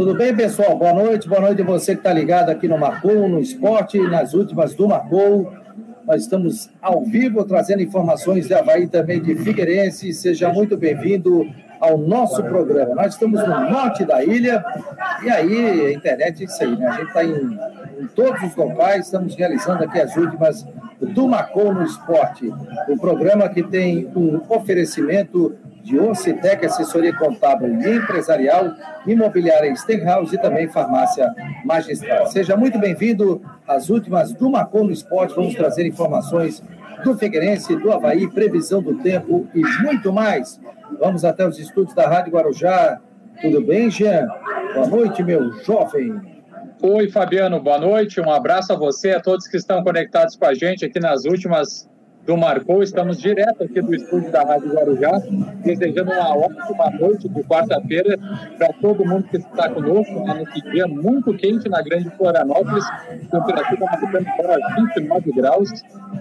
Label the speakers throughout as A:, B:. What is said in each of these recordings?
A: Tudo bem, pessoal? Boa noite, boa noite a você que está ligado aqui no Marcou, no esporte, nas últimas do Marcou. Nós estamos ao vivo trazendo informações de Havaí também de Figueirense. Seja muito bem-vindo ao nosso programa. Nós estamos no norte da ilha e aí a internet é isso aí, né? A gente está em, em, todos os locais, estamos realizando aqui as últimas do Marcou no Esporte. O programa que tem um oferecimento de Ocitec, assessoria contábil e empresarial, imobiliária Stenhouse e também farmácia magistral. Seja muito bem-vindo às últimas do Marcou no Esporte. Vamos trazer informações do Figueirense, do Havaí, previsão do tempo e muito mais. Vamos até os estúdios da Rádio Guarujá. Tudo bem, Jean? Boa noite, meu jovem.
B: Oi, Fabiano, boa noite. Um abraço a você, a todos que estão conectados com a gente aqui nas últimas do Marcou. Estamos direto aqui do estúdio da Rádio Guarujá, desejando uma ótima noite de quarta-feira para todo mundo que está conosco né, nesse dia muito quente na Grande Florianópolis, temperatura marcando para 29 graus.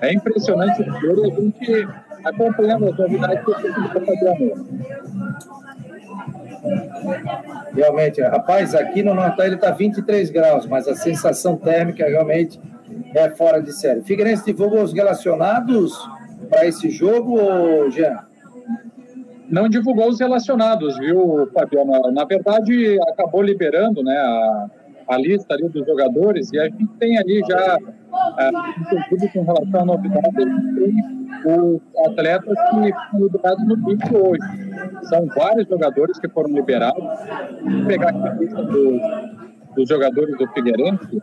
B: É impressionante ver a gente acompanhando as novidades que a gente vai fazer amanhã.
A: Realmente, rapaz, aqui no Natal ele está 23 graus, mas a sensação térmica realmente é fora de série. Figueirense divulgou os relacionados para esse jogo, Jean?
B: Não divulgou os relacionados, viu, Fabiano? Na verdade, acabou liberando né, a, a lista ali dos jogadores e a gente tem ali já, é, inclusive com relação à novidade, os atletas que foram liberados no BIC hoje. São vários jogadores que foram liberados. Vou pegar aqui a lista dos jogadores do Figueirense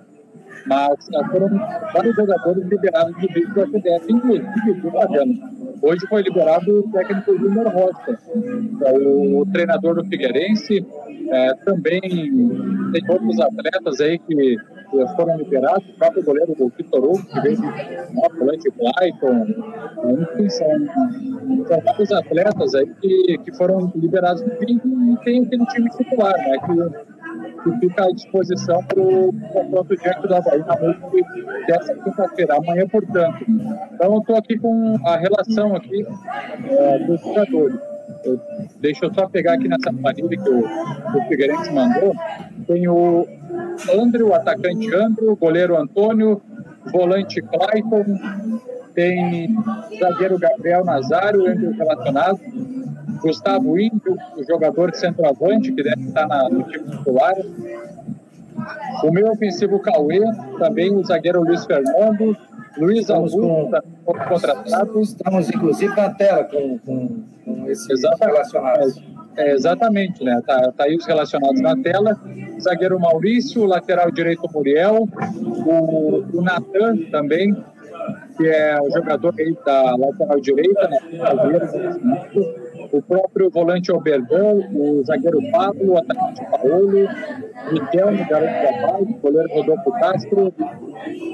B: mas foram vários jogadores liberados do vídeo do FDF, inclusive o Fabiano. Hoje foi liberado o técnico Júnior Rocha, é o treinador do Figueirense. É, também tem outros atletas aí que foram liberados, o próprio goleiro do Vitor Hugo, que veio do volante Clayton, enfim, são, são vários atletas aí que, que foram liberados do e tem aquele time titular, né? Que, que fica à disposição para o confronto diante do Havaí na noite dessa quinta-feira, amanhã, portanto. Então, eu estou aqui com a relação aqui é, dos jogadores. Eu, deixa eu só pegar aqui nessa planilha que o, o Figueirense mandou. Tem o André, o atacante André, o goleiro Antônio, volante Clayton, tem zagueiro Gabriel Nazário, entre os relacionados, Gustavo Índio, o jogador de centroavante, que deve estar na, no time titular. O meu ofensivo Cauê, também o zagueiro Luiz Fernando, Luiz estamos Augusto, com, contratado.
A: Estamos, inclusive, na tela com, com, com esses exatamente, relacionados.
B: É, exatamente, né? Tá, tá aí os relacionados na tela. Zagueiro Maurício, lateral direito Muriel, o, o Natan também, que é o jogador aí da lateral direita, né? O próprio volante Albertão, o zagueiro Pablo, o atacante Paulo, Miguel, garoto da paz, o goleiro Rodolfo Castro,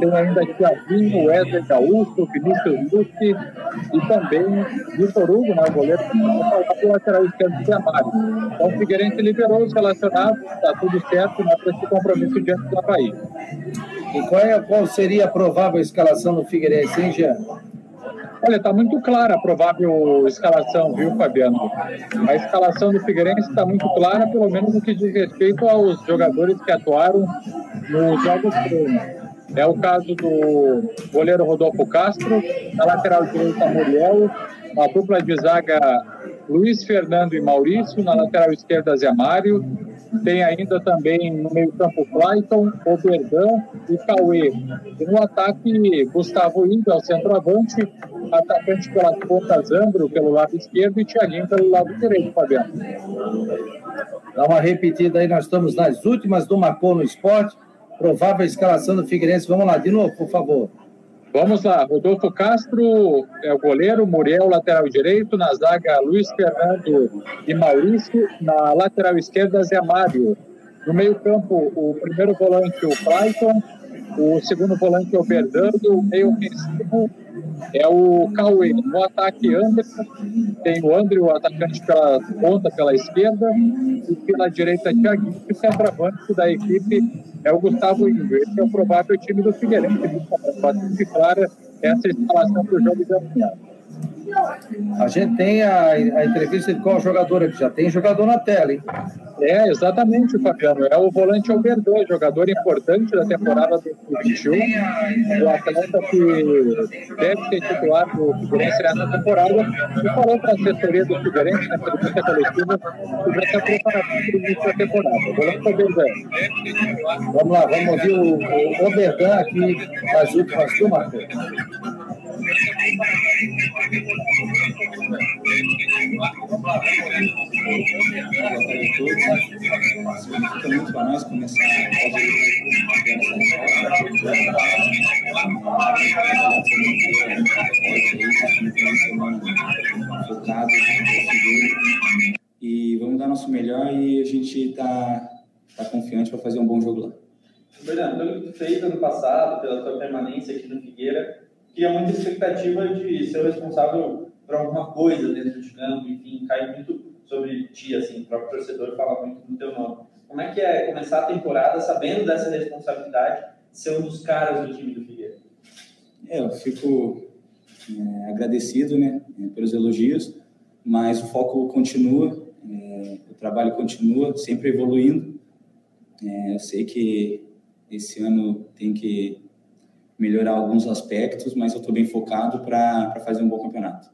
B: tem ainda Tiaguinho, Wesley Gaúcho, Vinícius Luque e também Vitor Hugo, né, o goleiro que o lateral esquerdo de Amário. Então o Figueirense liberou os relacionados, está tudo certo né, para esse compromisso diante do Havaí.
A: E qual, é, qual seria a provável escalação do Figueirense, hein, Jean?
B: Olha, está muito clara a provável escalação, viu, Fabiano? A escalação do Figueirense está muito clara, pelo menos no que diz respeito aos jogadores que atuaram nos jogos treinos. É o caso do goleiro Rodolfo Castro, na lateral direita Muriel, na dupla de zaga Luiz Fernando e Maurício, na lateral esquerda Zé Mário, tem ainda também no meio-campo Clayton, Oberdan e Cauê. E no ataque, Gustavo Índio, centroavante, atacante pela ponta Zambro pelo lado esquerdo e Thiaguinho pelo lado direito, Fabiano.
A: Dá uma repetida aí, nós estamos nas últimas do Marcou no Esporte. Provável escalação do Figueirense. Vamos lá, de novo, por favor.
B: Vamos lá, Rodolfo Castro é o goleiro, Muriel lateral direito, na zaga Luiz Fernando e Maurício, na lateral esquerda Zé Mário. No meio campo, o primeiro volante o Clayton, o segundo volante é o Fernando, o meio ofensivo é o Cauê. No ataque, Anderson, tem o André, o atacante pela ponta, pela esquerda, e pela direita, Thiaguinho, e o centroavante da equipe é o Gustavo Índio. Esse é o provável time do Figueirense. Bastante clara essa instalação para o jogo de amanhã.
A: A gente tem a, a entrevista de qual jogador aqui? Já tem jogador na tela, hein?
B: É, exatamente, Fabiano. É o volante Alberdan, jogador importante da temporada 2021. O atleta que deve ser titular do Figueirense nessa temporada. E falou para a assessoria do Figueirense na entrevista coletiva que já está preparado para o início da temporada. O volante Alberdan.
A: Vamos lá, vamos ouvir o, o aqui nas últimas turmas.
C: Significa e vamos dar nosso melhor e a gente está tá confiante para fazer um bom jogo lá.
D: Bernardo, pelo que tu fez ano passado, pela tua permanência aqui no Figueira, cria muita expectativa de ser o responsável por alguma coisa dentro de campo, enfim, cai muito sobre ti, assim, o próprio torcedor fala muito no teu nome. Como é que é começar a temporada sabendo dessa responsabilidade de ser um dos caras do time do Figueira?
C: É, eu fico é, agradecido, né, pelos elogios, mas o foco continua, é, o trabalho continua, sempre evoluindo. É, eu sei que esse ano tem que melhorar alguns aspectos, mas eu estou bem focado para fazer um bom campeonato.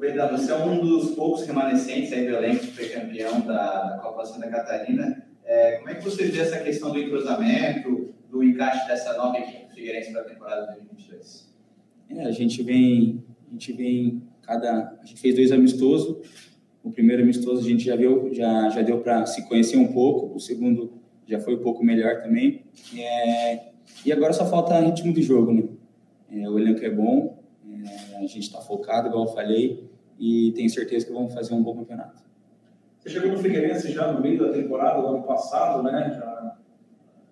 E: Verdade, você é um dos poucos remanescentes aí do elenco que foi campeão da, da Copa Santa Catarina. É, como é que você vê essa questão do entrosamento, do encaixe dessa nova equipe do Figueirense para a temporada 2022?
C: É, a gente vem, a gente vem cada, a gente fez dois amistosos. O primeiro amistoso a gente já viu, já já deu para se conhecer um pouco. O segundo já foi um pouco melhor também. É, e agora só falta ritmo de jogo, né? É, o elenco é bom, é, a gente está focado, igual eu falei, e tenho certeza que vamos fazer um bom campeonato.
F: Você chegou no Figueirense já no meio da temporada ano passado, né? Já,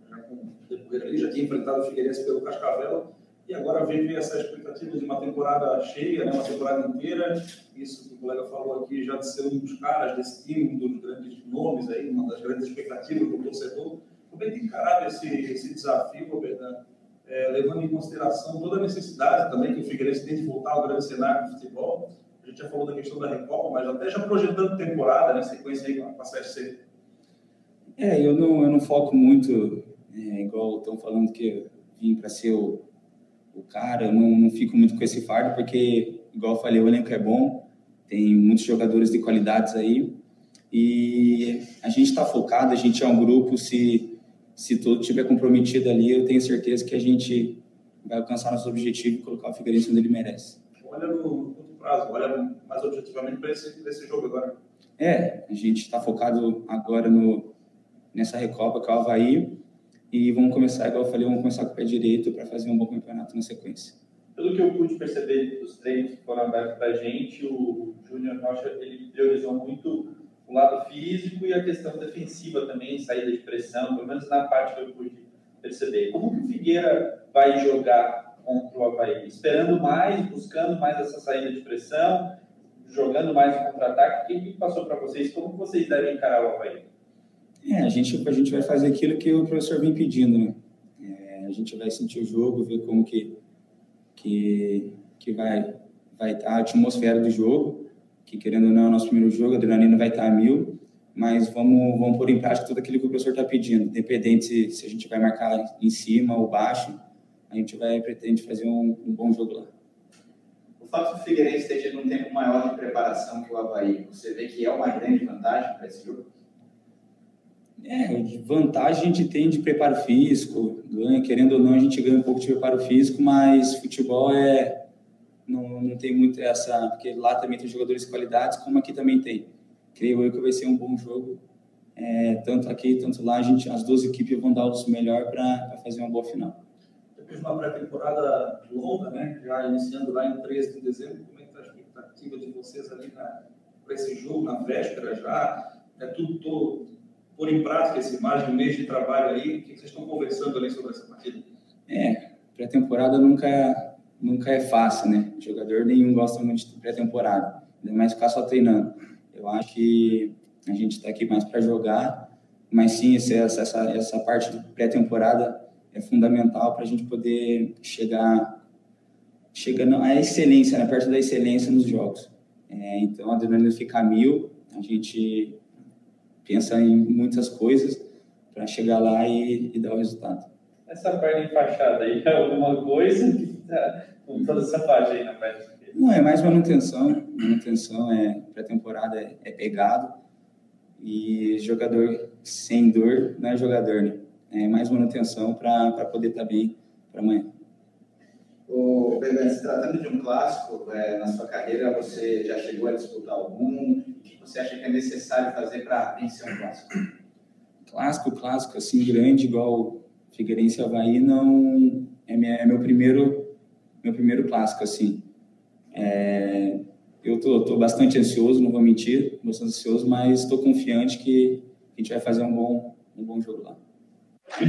F: já com decorrer ali, já tinha enfrentado o Figueirense pelo Cascavel e agora vive essa expectativa de uma temporada cheia, né? Uma temporada inteira. Isso que o colega falou aqui já de ser um dos caras desse time, um dos grandes nomes aí, uma das grandes expectativas do torcedor. Como é que encarado esse, esse desafio, Bernardo? É, levando em consideração toda a necessidade também que o Figueirense tem de voltar ao grande cenário do futebol gente já falou da questão da Recopa, mas até já projetando temporada, né? Sequência aí com a Série C.
C: É, eu não, eu não foco muito, é, igual estão falando que vim para ser o, o cara, eu não, não fico muito com esse fardo, porque, igual eu falei, o elenco é bom, tem muitos jogadores de qualidades aí, e a gente está focado, a gente é um grupo, se, se todo estiver comprometido ali, eu tenho certeza que a gente vai alcançar nosso objetivo e colocar o Figueirense onde ele merece.
F: Olha no, prazo, olha mais objetivamente para esse, esse jogo agora.
C: É, a gente está focado agora no, nessa Recopa que é o Havaí e vamos começar, igual eu falei, vamos começar com o pé direito para fazer um bom campeonato na sequência.
D: Pelo que eu pude perceber dos treinos que foram abertos para a gente, o Júnior Rocha ele priorizou muito o lado físico e a questão defensiva também, saída de pressão, pelo menos na parte que eu pude perceber. Como que o Figueira vai jogar contra o Havaí? Esperando mais, buscando mais essa saída de pressão, jogando mais no contra-ataque? O que passou para vocês? Como vocês devem encarar o Havaí?
C: É, a gente, a gente vai fazer aquilo que o professor vem pedindo, né? É, a gente vai sentir o jogo, ver como que, que, que vai vai estar tá a atmosfera do jogo, que querendo ou não é o nosso primeiro jogo, a adrenalina vai estar tá a mil, mas vamos, vamos pôr em prática tudo aquilo que o professor está pedindo, independente se, se a gente vai marcar em cima ou baixo, a gente vai pretende fazer um, um bom jogo lá.
E: O fato do Figueirense ter tido um tempo maior de preparação que o Havaí, você vê que é uma grande vantagem para esse jogo?
C: É, vantagem a gente tem de preparo físico, ganha, querendo ou não, a gente ganha um pouco de preparo físico, mas futebol é não, não tem muito essa, porque lá também tem jogadores de qualidades, como aqui também tem. Creio eu que vai ser um bom jogo, é, tanto aqui, tanto lá, a gente, as duas equipes vão dar o melhor para fazer uma boa final
F: de uma pré-temporada longa, né, já iniciando lá em 13 de dezembro, como é que está a expectativa de vocês ali para esse jogo, na véspera já? É tudo todo, em prática esse mais de um mês de trabalho aí, o que vocês estão conversando ali sobre essa partida?
C: É, pré-temporada nunca, nunca é fácil, né? Jogador nenhum gosta muito de pré-temporada, ainda mais ficar só treinando. Eu acho que a gente está aqui mais para jogar, mas sim, essa, essa, essa parte de pré-temporada é fundamental para a gente poder chegar chegando à excelência, né, perto da excelência nos jogos. É, então, a adrenalina fica mil, a gente pensa em muitas coisas para chegar lá e, e, dar o resultado.
D: Essa perna enfaixada aí é alguma coisa que tá com toda essa faixa aí na perna
C: Não, é mais manutenção. Manutenção é pré-temporada, é, é pegado. E jogador sem dor não é jogador, né? É mais manutenção para poder estar tá bem para amanhã.
E: O Began, se tratando de um clássico, é, na sua carreira você já chegou a disputar algum? O que você acha que é necessário fazer para vencer um clássico?
C: Clássico, clássico, assim, grande, igual Figueirense Havaí, não é, minha, é meu primeiro meu primeiro clássico, assim. É, eu tô, tô bastante ansioso, não vou mentir, bastante ansioso, mas estou confiante que a gente vai fazer um bom, um bom jogo lá.
A: Aí,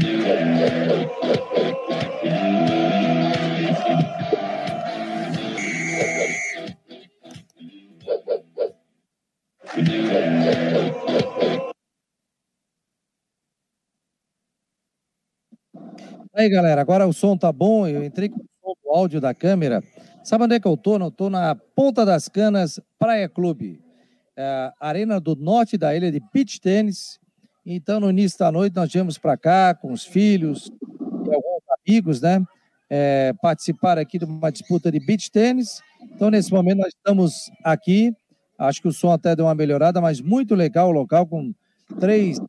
A: galera, agora o som tá bom. Eu entrei com o áudio da câmera. Sabe onde é que eu tô? Eu tô na Ponta das Canas Praia Clube, é, arena do norte da ilha de beach tênis. Então, no início da noite, nós viemos para cá com os filhos e alguns amigos, né? É, participar aqui de uma disputa de beach tênis. Então, nesse momento, nós estamos aqui. Acho que o som até deu uma melhorada, mas muito legal o local, com três.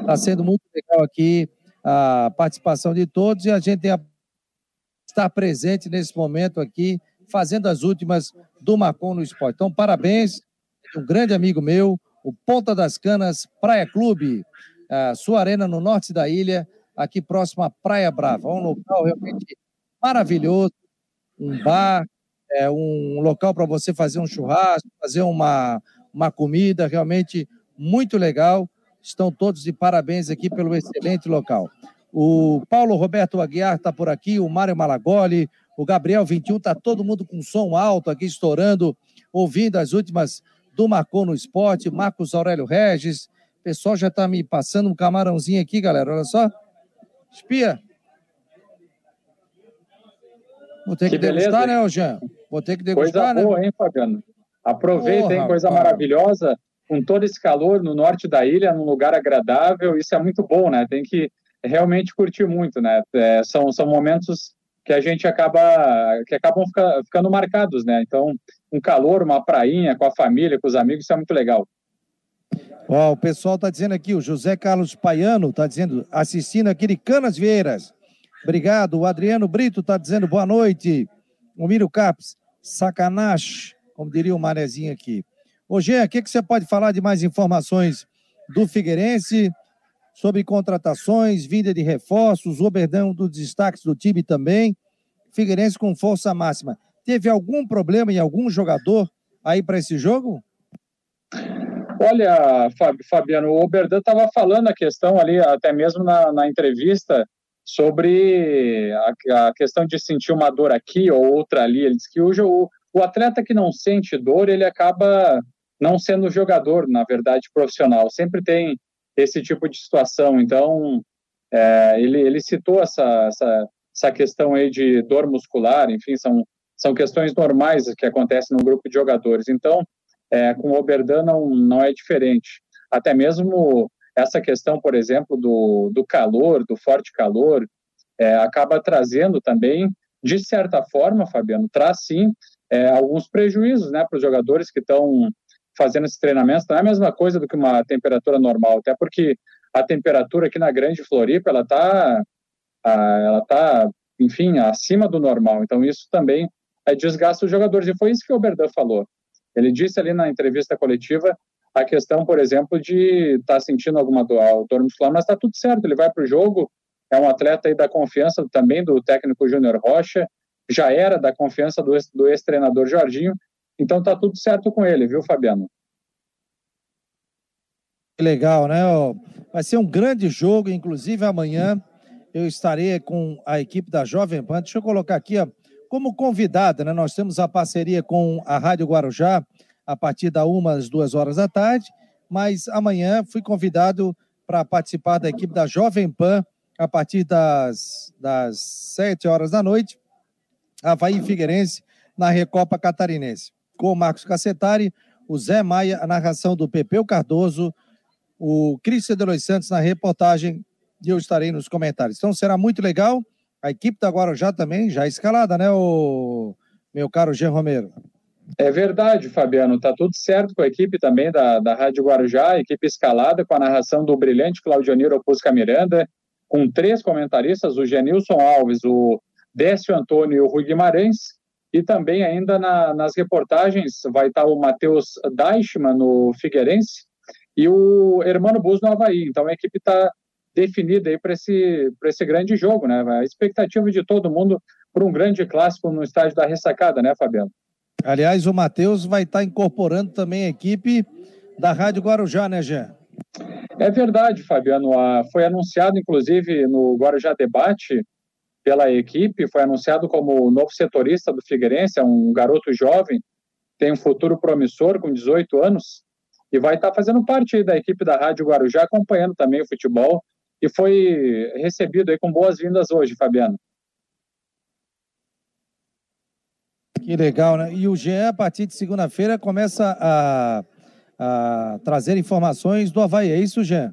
A: Está sendo muito legal aqui a participação de todos e a gente está presente nesse momento aqui, fazendo as últimas do Macon no esporte. Então, parabéns, um grande amigo meu, o Ponta das Canas Praia Clube, a sua arena no norte da ilha, aqui próximo à Praia Brava. Um local realmente maravilhoso, um bar, é, um local para você fazer um churrasco, fazer uma, uma comida, realmente muito legal. Estão todos de parabéns aqui pelo excelente local. O Paulo Roberto Aguiar está por aqui, o Mário Malagoli, o Gabriel 21, está todo mundo com som alto aqui, estourando, ouvindo as últimas do Marcou no Esporte, Marcos Aurélio Regis. O pessoal já está me passando um camarãozinho aqui, galera. Olha só. Espia. Vou ter que, que degustar, né, Jean? Vou ter que degustar,
B: coisa né? boa, hein, Fabiano? Aproveita, hein? Coisa maravilhosa. Com todo esse calor no norte da ilha, num lugar agradável, isso é muito bom, né? Tem que realmente curtir muito, né? É, são, são momentos que a gente acaba que acabam fica, ficando marcados, né? Então, um calor, uma prainha com a família, com os amigos, isso é muito legal.
A: Ó, o pessoal está dizendo aqui, o José Carlos Paiano está dizendo, assistindo aqui de Canas Vieiras. Obrigado. O Adriano Brito está dizendo boa noite. O Miro Caps, sacanagem, como diria o Manezinho aqui. Ô, Gê, o que, que você pode falar de mais informações do Figueirense? sobre contratações, vinda de reforços, o Oberdão dos destaques do time também. Figueirense com força máxima. Teve algum problema em algum jogador aí para esse jogo?
B: Olha, Fabiano, o Oberdan estava falando a questão ali, até mesmo na, na entrevista, sobre a, a, questão de sentir uma dor aqui ou outra ali. Ele disse que hoje o, o atleta que não sente dor, ele acaba não sendo jogador, na verdade, profissional. Sempre tem esse tipo de situação. Então, é, ele, ele citou essa, essa, essa questão aí de dor muscular, enfim, são, são questões normais que acontecem no grupo de jogadores. Então, é, com o Oberdan não, não é diferente. Até mesmo essa questão, por exemplo, do, do calor, do forte calor, é, acaba trazendo também, de certa forma, Fabiano, traz sim é, alguns prejuízos né, para os jogadores que estão fazendo esse treinamento não é a mesma coisa do que uma temperatura normal, até porque a temperatura aqui na Grande Floripa, ela está, ela tá, enfim, acima do normal. Então, isso também é desgasta os jogadores. E foi isso que o Berdan falou. Ele disse ali na entrevista coletiva a questão, por exemplo, de estar tá sentindo alguma dor, dor muscular, mas está tudo certo. Ele vai para o jogo, é um atleta aí da confiança também do técnico Júnior Rocha, já era da confiança do ex-treinador Jorginho, então tá tudo certo com ele, viu, Fabiano?
A: Legal, né? Vai ser um grande jogo, inclusive amanhã eu estarei com a equipe da Jovem Pan. Deixa eu colocar aqui, ó, como convidada, né? Nós temos a parceria com a Rádio Guarujá a partir da uma às duas horas da tarde, mas amanhã fui convidado para participar da equipe da Jovem Pan a partir das, das sete horas da noite, Havaí Figueirense, na Recopa Catarinense com o Marcos Cassetari, o Zé Maia, a narração do Pepeu Cardoso, o Cristian de Los Santos na reportagem e eu estarei nos comentários. Então será muito legal. A equipe da Guarujá também já escalada, né, o meu caro Jean Romero?
B: É verdade, Fabiano. Tá tudo certo com a equipe também da, da Rádio Guarujá, equipe escalada, com a narração do brilhante Claudioniro Pusca Miranda, com três comentaristas, o Genilson Alves, o Décio Antônio e o Rui Guimarães, e também ainda na, nas reportagens vai estar o Matheus Deichmann no Figueirense e o Hermano Bus no Havaí. Então a equipe está definida aí para esse, esse grande jogo, né? A expectativa de todo mundo para um grande clássico no estádio da ressacada, né, Fabiano?
A: Aliás, o Matheus vai estar tá incorporando também a equipe da Rádio Guarujá, né, Gê?
B: É verdade, Fabiano. Foi anunciado, inclusive, no Guarujá Debate, pela equipe, foi anunciado como novo setorista do Figueirense, é um garoto jovem, tem um futuro promissor, com 18 anos, e vai estar fazendo parte da equipe da Rádio Guarujá, acompanhando também o futebol, e foi recebido aí com boas-vindas hoje, Fabiano.
A: Que legal, né? E o GE, a partir de segunda-feira, começa a, a, trazer informações do Havaí. É isso, Jean?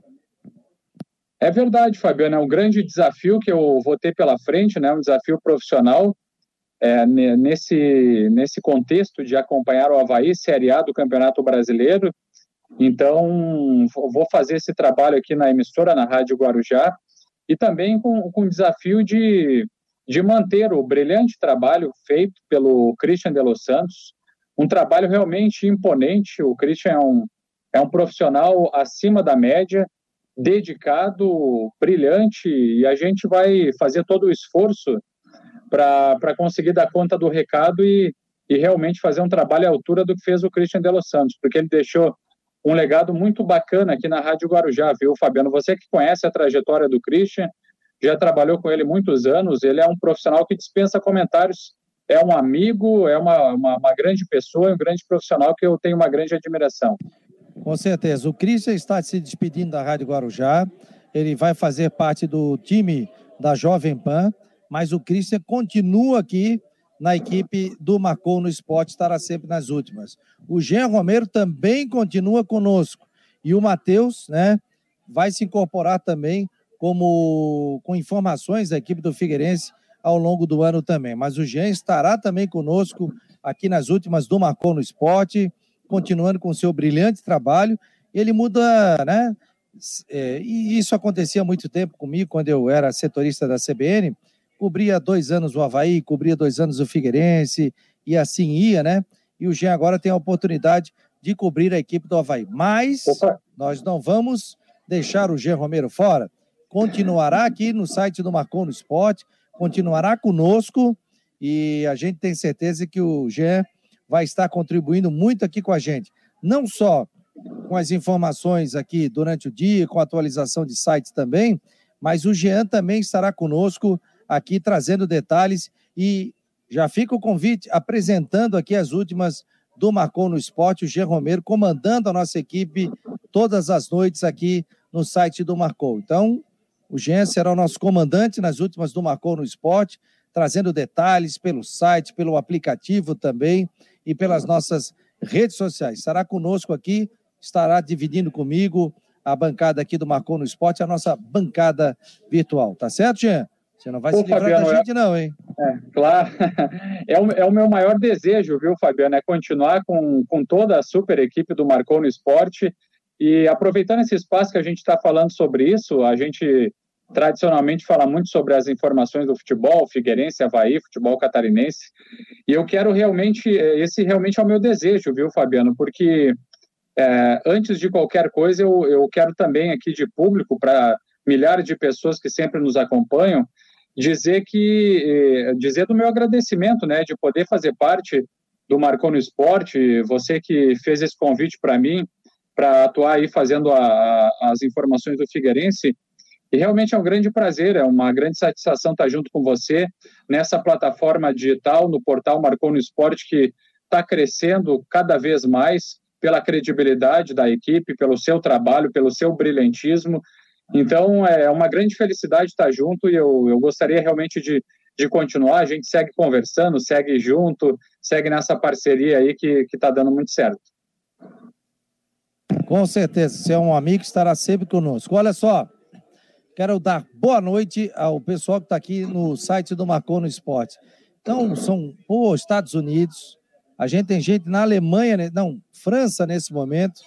B: É verdade, Fabiano. É um grande desafio que eu vou ter pela frente, né? Um desafio profissional. É, nesse, nesse contexto de acompanhar o Havaí, Série A do Campeonato Brasileiro. Então, vou fazer esse trabalho aqui na emissora, na Rádio Guarujá, e também com, com o desafio de de manter o brilhante trabalho feito pelo Christian de Los Santos, um trabalho realmente imponente. O Christian é um, é um profissional acima da média, dedicado, brilhante, e a gente vai fazer todo o esforço para conseguir dar conta do recado e, e realmente fazer um trabalho à altura do que fez o Christian de Los Santos, porque ele deixou um legado muito bacana aqui na Rádio Guarujá, viu, Fabiano? Você que conhece a trajetória do Christian, já trabalhou com ele muitos anos, ele é um profissional que dispensa comentários, é um amigo, é uma, uma, uma grande pessoa, um grande profissional que eu tenho uma grande admiração.
A: Com certeza. O Christian está se despedindo da Rádio Guarujá, ele vai fazer parte do time da Jovem Pan, mas o Christian continua aqui na equipe do Marcou no Esporte, estará sempre nas últimas. O Jean Romero também continua conosco. E o Matheus, né, vai se incorporar também como com informações da equipe do Figueirense ao longo do ano também. Mas o Jean estará também conosco aqui nas últimas do Marcou no Esporte, continuando com seu brilhante trabalho. Ele muda, né? É, e isso acontecia há muito tempo comigo, quando eu era setorista da CBN. Cobria dois anos o Havaí, cobria dois anos o Figueirense, e assim ia, né? E o Jean agora tem a oportunidade de cobrir a equipe do Havaí. Mas Opa. nós não vamos deixar o Jean Romero fora continuará aqui no site do Marcon no Esporte, continuará conosco e a gente tem certeza que o Jean vai estar contribuindo muito aqui com a gente. Não só com as informações aqui durante o dia, com a atualização de sites também, mas o Jean também estará conosco aqui trazendo detalhes e já fica o convite apresentando aqui as últimas do Marcon no Esporte, o Jean Romero comandando a nossa equipe todas as noites aqui no site do Marcou. Então, o Jean será o nosso comandante nas últimas do Marcou no Esporte, trazendo detalhes pelo site, pelo aplicativo também e pelas nossas redes sociais. Estará conosco aqui, estará dividindo comigo a bancada aqui do Marcou no Esporte, a nossa bancada virtual. Tá certo, Jean? Você não vai Pô, se livrar Fabiano, da é- gente, não, hein?
B: É, claro. É o, é o meu maior desejo, viu, Fabiano? É continuar com, com toda a super equipe do Marcou no Esporte. E aproveitando esse espaço que a gente está falando sobre isso, a gente tradicionalmente fala muito sobre as informações do futebol, Figueirense, Havaí, futebol catarinense, e eu quero realmente, eh, esse realmente é o meu desejo, viu, Fabiano, porque é, antes de qualquer coisa, eu, eu quero também aqui de público, para milhares de pessoas que sempre nos acompanham, dizer que, eh, dizer do meu agradecimento, né, de poder fazer parte do Marcou no Esporte, você que fez esse convite para mim, para atuar aí fazendo a, as informações do Figueirense, e realmente é um grande prazer, é uma grande satisfação estar junto com você nessa plataforma digital, no portal Marcou no Esporte, que está crescendo cada vez mais pela credibilidade da equipe, pelo seu trabalho, pelo seu brilhantismo. Então, é uma grande felicidade estar junto e eu, eu gostaria realmente de, de continuar. A gente segue conversando, segue junto, segue nessa parceria aí que está dando muito certo.
A: Com certeza, você é um amigo que estará sempre conosco. Olha só, quero dar boa noite ao pessoal que está aqui no site do Marcou no Esporte. Então, são pô, Estados Unidos, a gente tem gente na Alemanha, né? não, França nesse momento,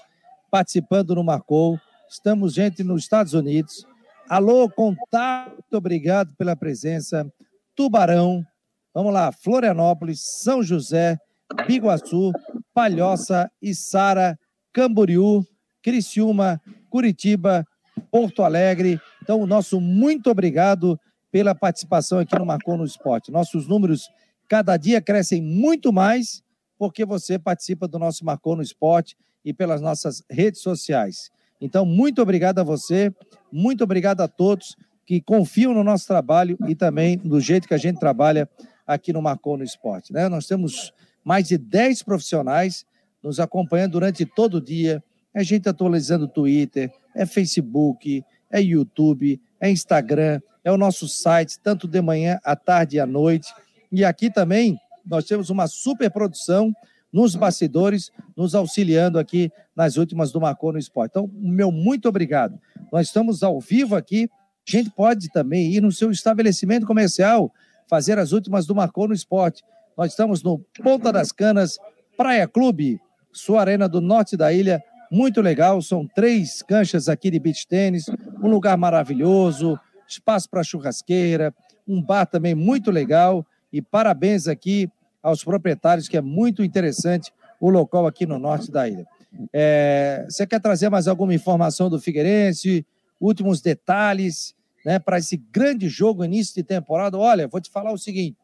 A: participando no Marcou. Estamos gente nos Estados Unidos. Alô, contato, obrigado pela presença. Tubarão, vamos lá, Florianópolis, São José, Biguaçu, Palhoça, Içara, Camboriú, Criciúma, Curitiba, Porto Alegre. Então, o nosso muito obrigado pela participação aqui no Marcou no Esporte. Nossos números cada dia crescem muito mais porque você participa do nosso Marcou no Esporte e pelas nossas redes sociais. Então, muito obrigado a você, muito obrigado a todos que confiam no nosso trabalho e também do jeito que a gente trabalha aqui no Marcou no Esporte. Né? Nós temos mais de 10 profissionais nos acompanhando durante todo o dia. É gente atualizando o Twitter, é Facebook, é YouTube, é Instagram, é o nosso site, tanto de manhã, à tarde e à noite. E aqui também nós temos uma super produção nos bastidores, nos auxiliando aqui nas últimas do Marcou no Esporte. Então, meu muito obrigado. Nós estamos ao vivo aqui. A gente pode também ir no seu estabelecimento comercial, fazer as últimas do Marcou no Esporte. Nós estamos no Ponta das Canas, Praia Clube, sua arena do norte da ilha. Muito legal, são três canchas aqui de beach tênis, um lugar maravilhoso, espaço para churrasqueira, um bar também muito legal. E parabéns aqui aos proprietários, que é muito interessante o local aqui no norte da ilha. É, você quer trazer mais alguma informação do Figueirense? Últimos detalhes né, para esse grande jogo, início de temporada? Olha, vou te falar o seguinte: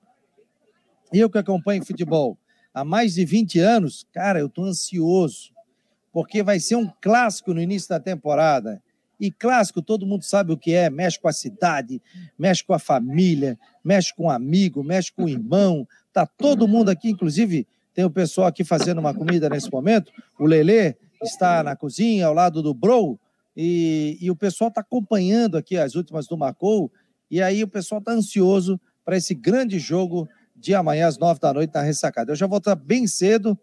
A: eu que acompanho futebol há mais de 20 anos, cara, eu estou ansioso, porque vai ser um clássico no início da temporada. E clássico, todo mundo sabe o que é, mexe com a cidade, mexe com a família, mexe com o amigo, mexe com o irmão. Tá todo mundo aqui, inclusive tem o pessoal aqui fazendo uma comida nesse momento. O Lelê está na cozinha ao lado do Bro e, e o pessoal está acompanhando aqui as últimas do Marcou. E aí o pessoal está ansioso para esse grande jogo de amanhã às nove da noite na ressacada. Eu já vou estar bem cedo,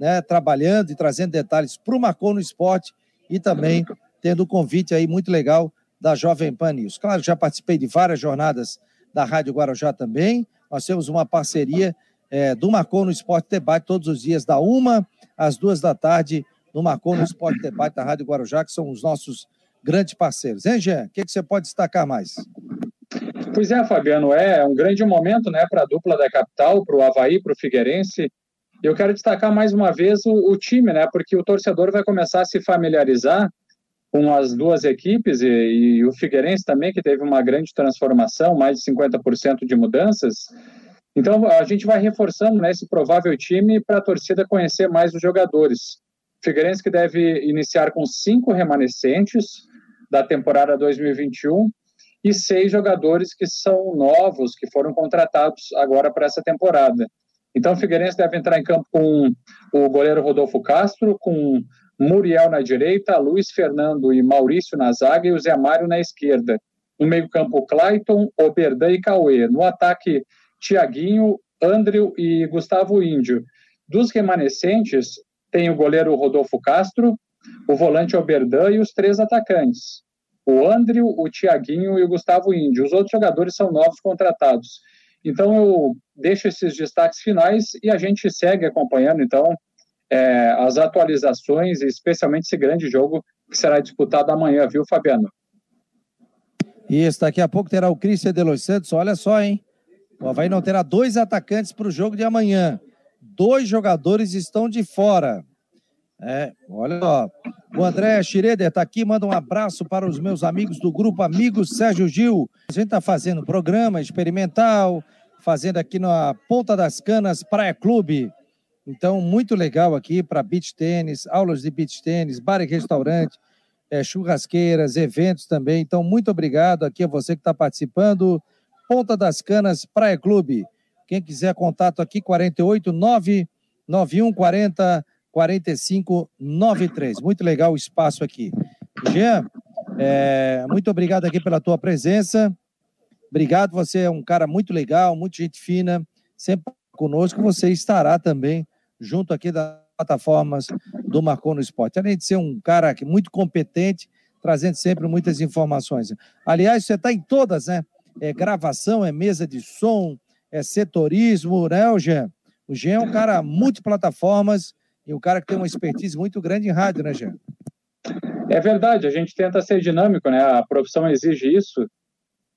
A: né, trabalhando e trazendo detalhes para o Marcou no Esporte e também tendo o um convite aí muito legal da Jovem Pan News. Claro, já participei de várias jornadas da Rádio Guarujá também. Nós temos uma parceria é, do Marcou no Esporte Debate todos os dias, da uma às duas da tarde, no Marcou no Esporte Debate da Rádio Guarujá, que são os nossos grandes parceiros. Hein, Jean? O que, que você pode destacar mais?
B: Pois é, Fabiano, é um grande momento né, para a dupla da capital, para o Havaí, para o Figueirense. Eu quero destacar mais uma vez o, o, time, né? Porque o torcedor vai começar a se familiarizar com as duas equipes e, e, o Figueirense também, que teve uma grande transformação, mais de 50% de mudanças. Então, a gente vai reforçando né, esse provável time para a torcida conhecer mais os jogadores. Figueirense que deve iniciar com cinco remanescentes da temporada 2021 e seis jogadores que são novos, que foram contratados agora para essa temporada. Então, o Figueirense deve entrar em campo com o goleiro Rodolfo Castro, com Muriel na direita, Luiz Fernando e Maurício na zaga e o Zé Mário na esquerda. No meio-campo, Clayton, Oberdan e Cauê. No ataque, Tiaguinho, Andrew e Gustavo Índio. Dos remanescentes, tem o goleiro Rodolfo Castro, o volante Oberdan e os três atacantes. O Andrew, o Tiaguinho e o Gustavo Índio. Os outros jogadores são novos contratados. Então eu deixo esses destaques finais e a gente segue acompanhando, então, é, as atualizações, especialmente esse grande jogo que será disputado amanhã, viu, Fabiano?
A: Isso, daqui a pouco terá o Cristian de Los Santos, olha só, hein? O Havaí não terá dois atacantes para o jogo de amanhã. Dois jogadores estão de fora. É, olha só. O André Schroeder está aqui, manda um abraço para os meus amigos do grupo Amigos Sérgio Gil. A gente está fazendo programa experimental, fazendo aqui na Ponta das Canas Praia Clube. Então, muito legal aqui para beach tênis, aulas de beach tênis, bar e restaurante, é, churrasqueiras, eventos também. Então, muito obrigado aqui a você que está participando. Ponta das Canas Praia Clube. Quem quiser contato aqui, 489 9140 4593. Muito legal o espaço aqui. Jean, é, muito obrigado aqui pela tua presença. Obrigado, você é um cara muito legal, muito gente fina, sempre conosco. Você estará também junto aqui da plataformas do Marcou no Esporte. Além de ser um cara muito competente, trazendo sempre muitas informações. Aliás, você está em todas, né? É gravação, é mesa de som, é setorismo, né, o Jean? O Jean é um cara multiplataformas e um cara que tem uma expertise muito grande em rádio, né, Jean?
B: É verdade, a gente tenta ser dinâmico, né? A profissão exige isso.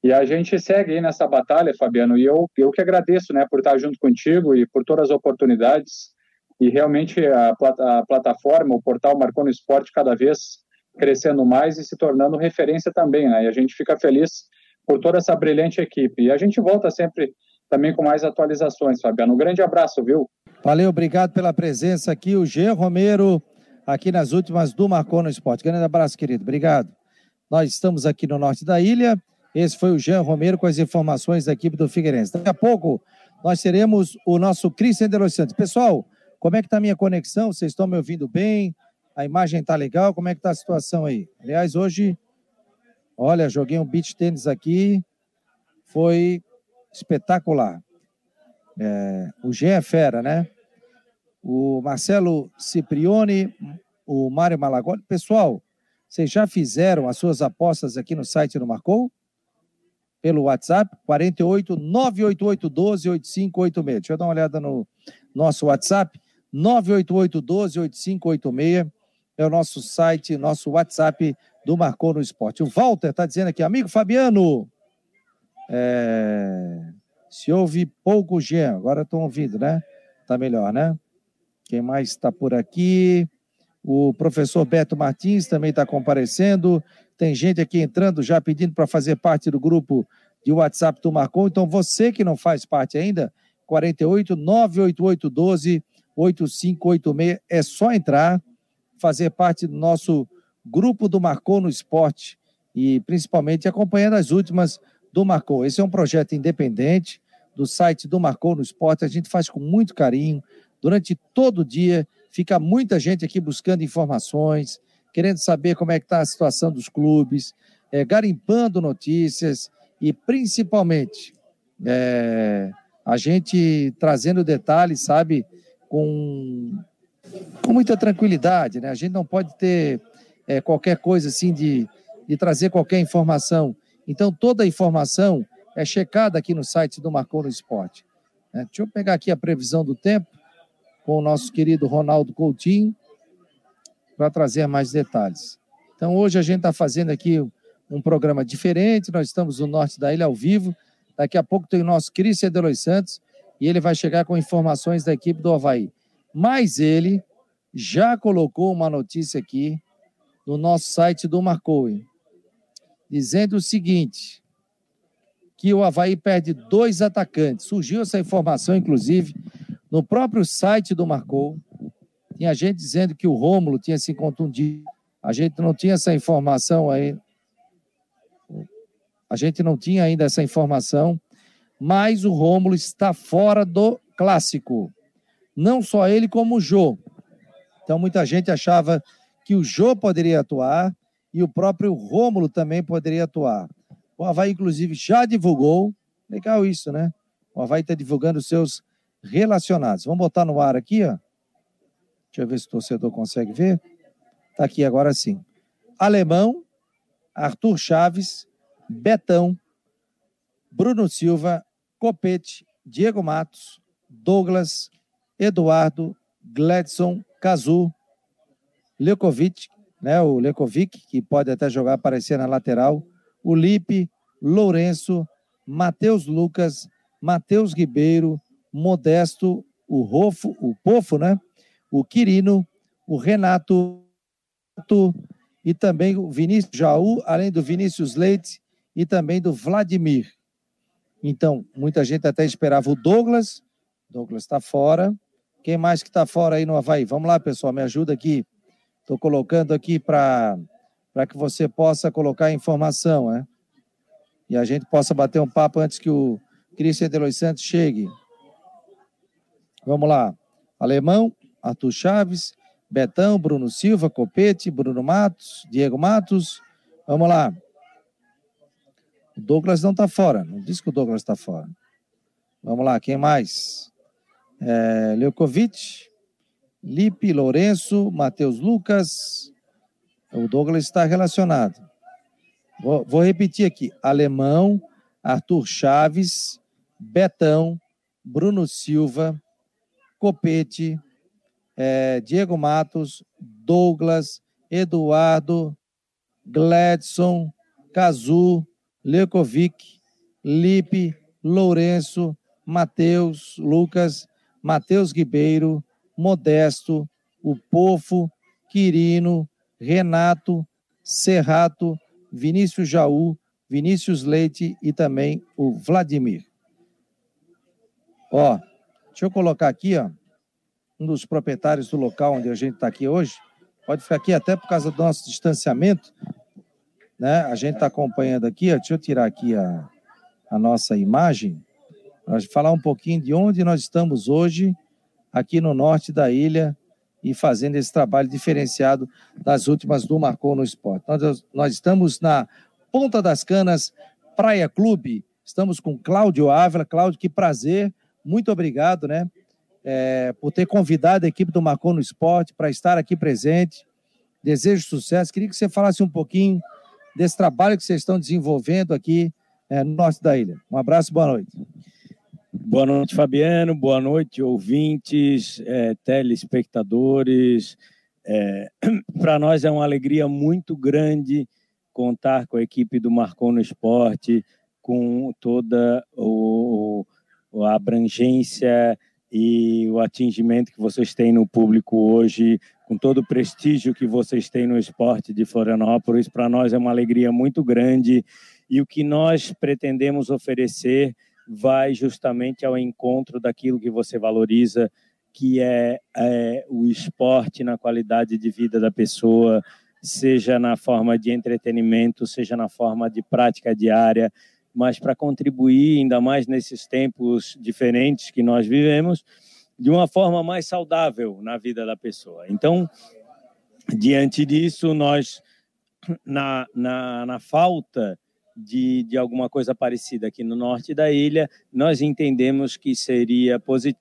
B: E a gente segue aí nessa batalha, Fabiano, e eu, eu que agradeço, né, por estar junto contigo e por todas as oportunidades. E realmente a, a plataforma, o portal Marcou no Esporte cada vez crescendo mais e se tornando referência também, né? E a gente fica feliz por toda essa brilhante equipe. E a gente volta sempre também com mais atualizações, Fabiano. Um grande abraço, viu?
A: Valeu, obrigado pela presença aqui, o G. Romero, aqui nas últimas do Marcou no Esporte. Grande abraço, querido. Obrigado. Nós estamos aqui no norte da ilha. Esse foi o Jean Romero com as informações da equipe do Figueirense. Daqui a pouco nós teremos o nosso Cristian de Santos. Pessoal, como é que está a minha conexão? Vocês estão me ouvindo bem? A imagem está legal? Como é que está a situação aí? Aliás, hoje, olha, joguei um beach tênis aqui. Foi espetacular. É, o G é fera, né? O Marcelo Ciprione, o Mário Malagoli. Pessoal, vocês já fizeram as suas apostas aqui no site do Marcou? Pelo WhatsApp, 48 988 12 8586. Deixa eu dar uma olhada no nosso WhatsApp, 988 12 8586. É o nosso site, nosso WhatsApp do Marcou no Esporte. O Walter está dizendo aqui, amigo Fabiano, é... Se ouve pouco, Jean. Agora estão ouvindo, né? Tá melhor, né? Quem mais está por aqui? O professor Beto Martins também está comparecendo. Tem gente aqui entrando já pedindo para fazer parte do grupo de WhatsApp do Marcou. Então, você que não faz parte ainda, 48 988 12 8586, é só entrar, fazer parte do nosso grupo do Marcou no Esporte e principalmente acompanhando as últimas do Marcou. Esse é um projeto independente do site do Marcou no Esporte. A gente faz com muito carinho. Durante todo o dia, fica muita gente aqui buscando informações, querendo saber como é que está a situação dos clubes, é, garimpando notícias e, principalmente, é, a gente trazendo detalhes, sabe, com, com muita tranquilidade, né? A gente não pode ter é, qualquer coisa assim de, de trazer qualquer informação então, toda a informação é checada aqui no site do Marcou no Esporte. É, deixa eu pegar aqui a previsão do tempo com o nosso querido Ronaldo Coutinho para trazer mais detalhes. Então, hoje a gente está fazendo aqui um programa diferente, nós estamos no norte da ilha ao vivo. Daqui a pouco tem o nosso Cristian Delois Santos e ele vai chegar com informações da equipe do Havaí. Mas ele já colocou uma notícia aqui no nosso site do Marcou dizendo o seguinte: que o Havaí perde dois atacantes. Surgiu essa informação, inclusive, no próprio site do Marcou. Tinha gente dizendo que o Rômulo tinha se contundido. A gente não tinha essa informação aí. A gente não tinha ainda essa informação, mas o Rômulo está fora do clássico. Não só ele, como o Jô. Então muita gente achava que o Jô poderia atuar, e o próprio Rômulo também poderia atuar. O Havaí, inclusive, já divulgou. Legal isso, né? O Havaí está divulgando os seus relacionados. Vamos botar no ar aqui, ó. Deixa eu ver se o torcedor consegue ver. Está aqui agora sim. Alemão, Arthur Chaves, Betão, Bruno Silva, Copete, Diego Matos, Douglas, Eduardo, Gladson, Cazu, Leukovic, né, o Lekovic, que pode até jogar aparecer na lateral, o Lipe, Lourenço, Matheus Lucas, Matheus Ribeiro, Modesto, o Rofo, o Pofo, né? O Quirino, o Renato e também o Vinícius Jaú, além do Vinícius Leite e também do Vladimir. Então, muita gente até esperava o Douglas. Douglas está fora. Quem mais que está fora aí no Havaí? Vamos lá, pessoal, me ajuda aqui. Estou colocando aqui para que você possa colocar a informação, né? E a gente possa bater um papo antes que o Cristian de Los Santos chegue. Vamos lá. Alemão, Arthur Chaves, Betão, Bruno Silva, Copete, Bruno Matos, Diego Matos. Vamos lá. O Douglas não está fora. Não diz que o Douglas está fora. Vamos lá, quem mais? É, Leukovic, Lipe Lourenço, Matheus Lucas. O Douglas está relacionado. Vou, vou repetir aqui: Alemão, Arthur Chaves, Betão, Bruno Silva, Copete, é, Diego Matos, Douglas, Eduardo, Gladson, Cazu, Lekovic, Lipe, Lourenço, Matheus, Lucas, Matheus Ribeiro, Modesto, o Pofo, Quirino, Renato, Serrato, Vinícius Jaú, Vinícius Leite e também o Vladimir. Ó, deixa eu colocar aqui, ó, um dos proprietários do local onde a gente está aqui hoje. Pode ficar aqui até por causa do nosso distanciamento, né? A gente está acompanhando aqui, ó, deixa eu tirar aqui a, a nossa imagem, para falar um pouquinho de onde nós estamos hoje, aqui no norte da ilha, e fazendo esse trabalho diferenciado das últimas do Marcou no Esporte. Nós, nós estamos na Ponta das Canas Praia Clube, estamos com Cláudio Ávila. Cláudio, que prazer, muito obrigado, né? É, por ter convidado a equipe do Marcou no Esporte para estar aqui presente. Desejo sucesso. Queria que você falasse um pouquinho desse trabalho que vocês estão desenvolvendo aqui é, no norte da ilha. Um abraço, boa noite.
G: Boa noite, Fabiano. Boa noite, ouvintes, é, telespectadores. É, Para nós é uma alegria muito grande contar com a equipe do Marcon no Esporte, com toda o, a abrangência e o atingimento que vocês têm no público hoje, com todo o prestígio que vocês têm no esporte de Florianópolis. Para nós é uma alegria muito grande e o que nós pretendemos oferecer vai justamente ao encontro daquilo que você valoriza, que é, é, o esporte na qualidade de vida da pessoa, seja na forma de entretenimento, seja na forma de prática diária, mas para contribuir ainda mais nesses tempos diferentes que nós vivemos, de uma forma mais saudável na vida da pessoa. Então, diante disso, nós, na, na, na falta de, de alguma coisa parecida aqui no norte da ilha, nós entendemos que seria positivo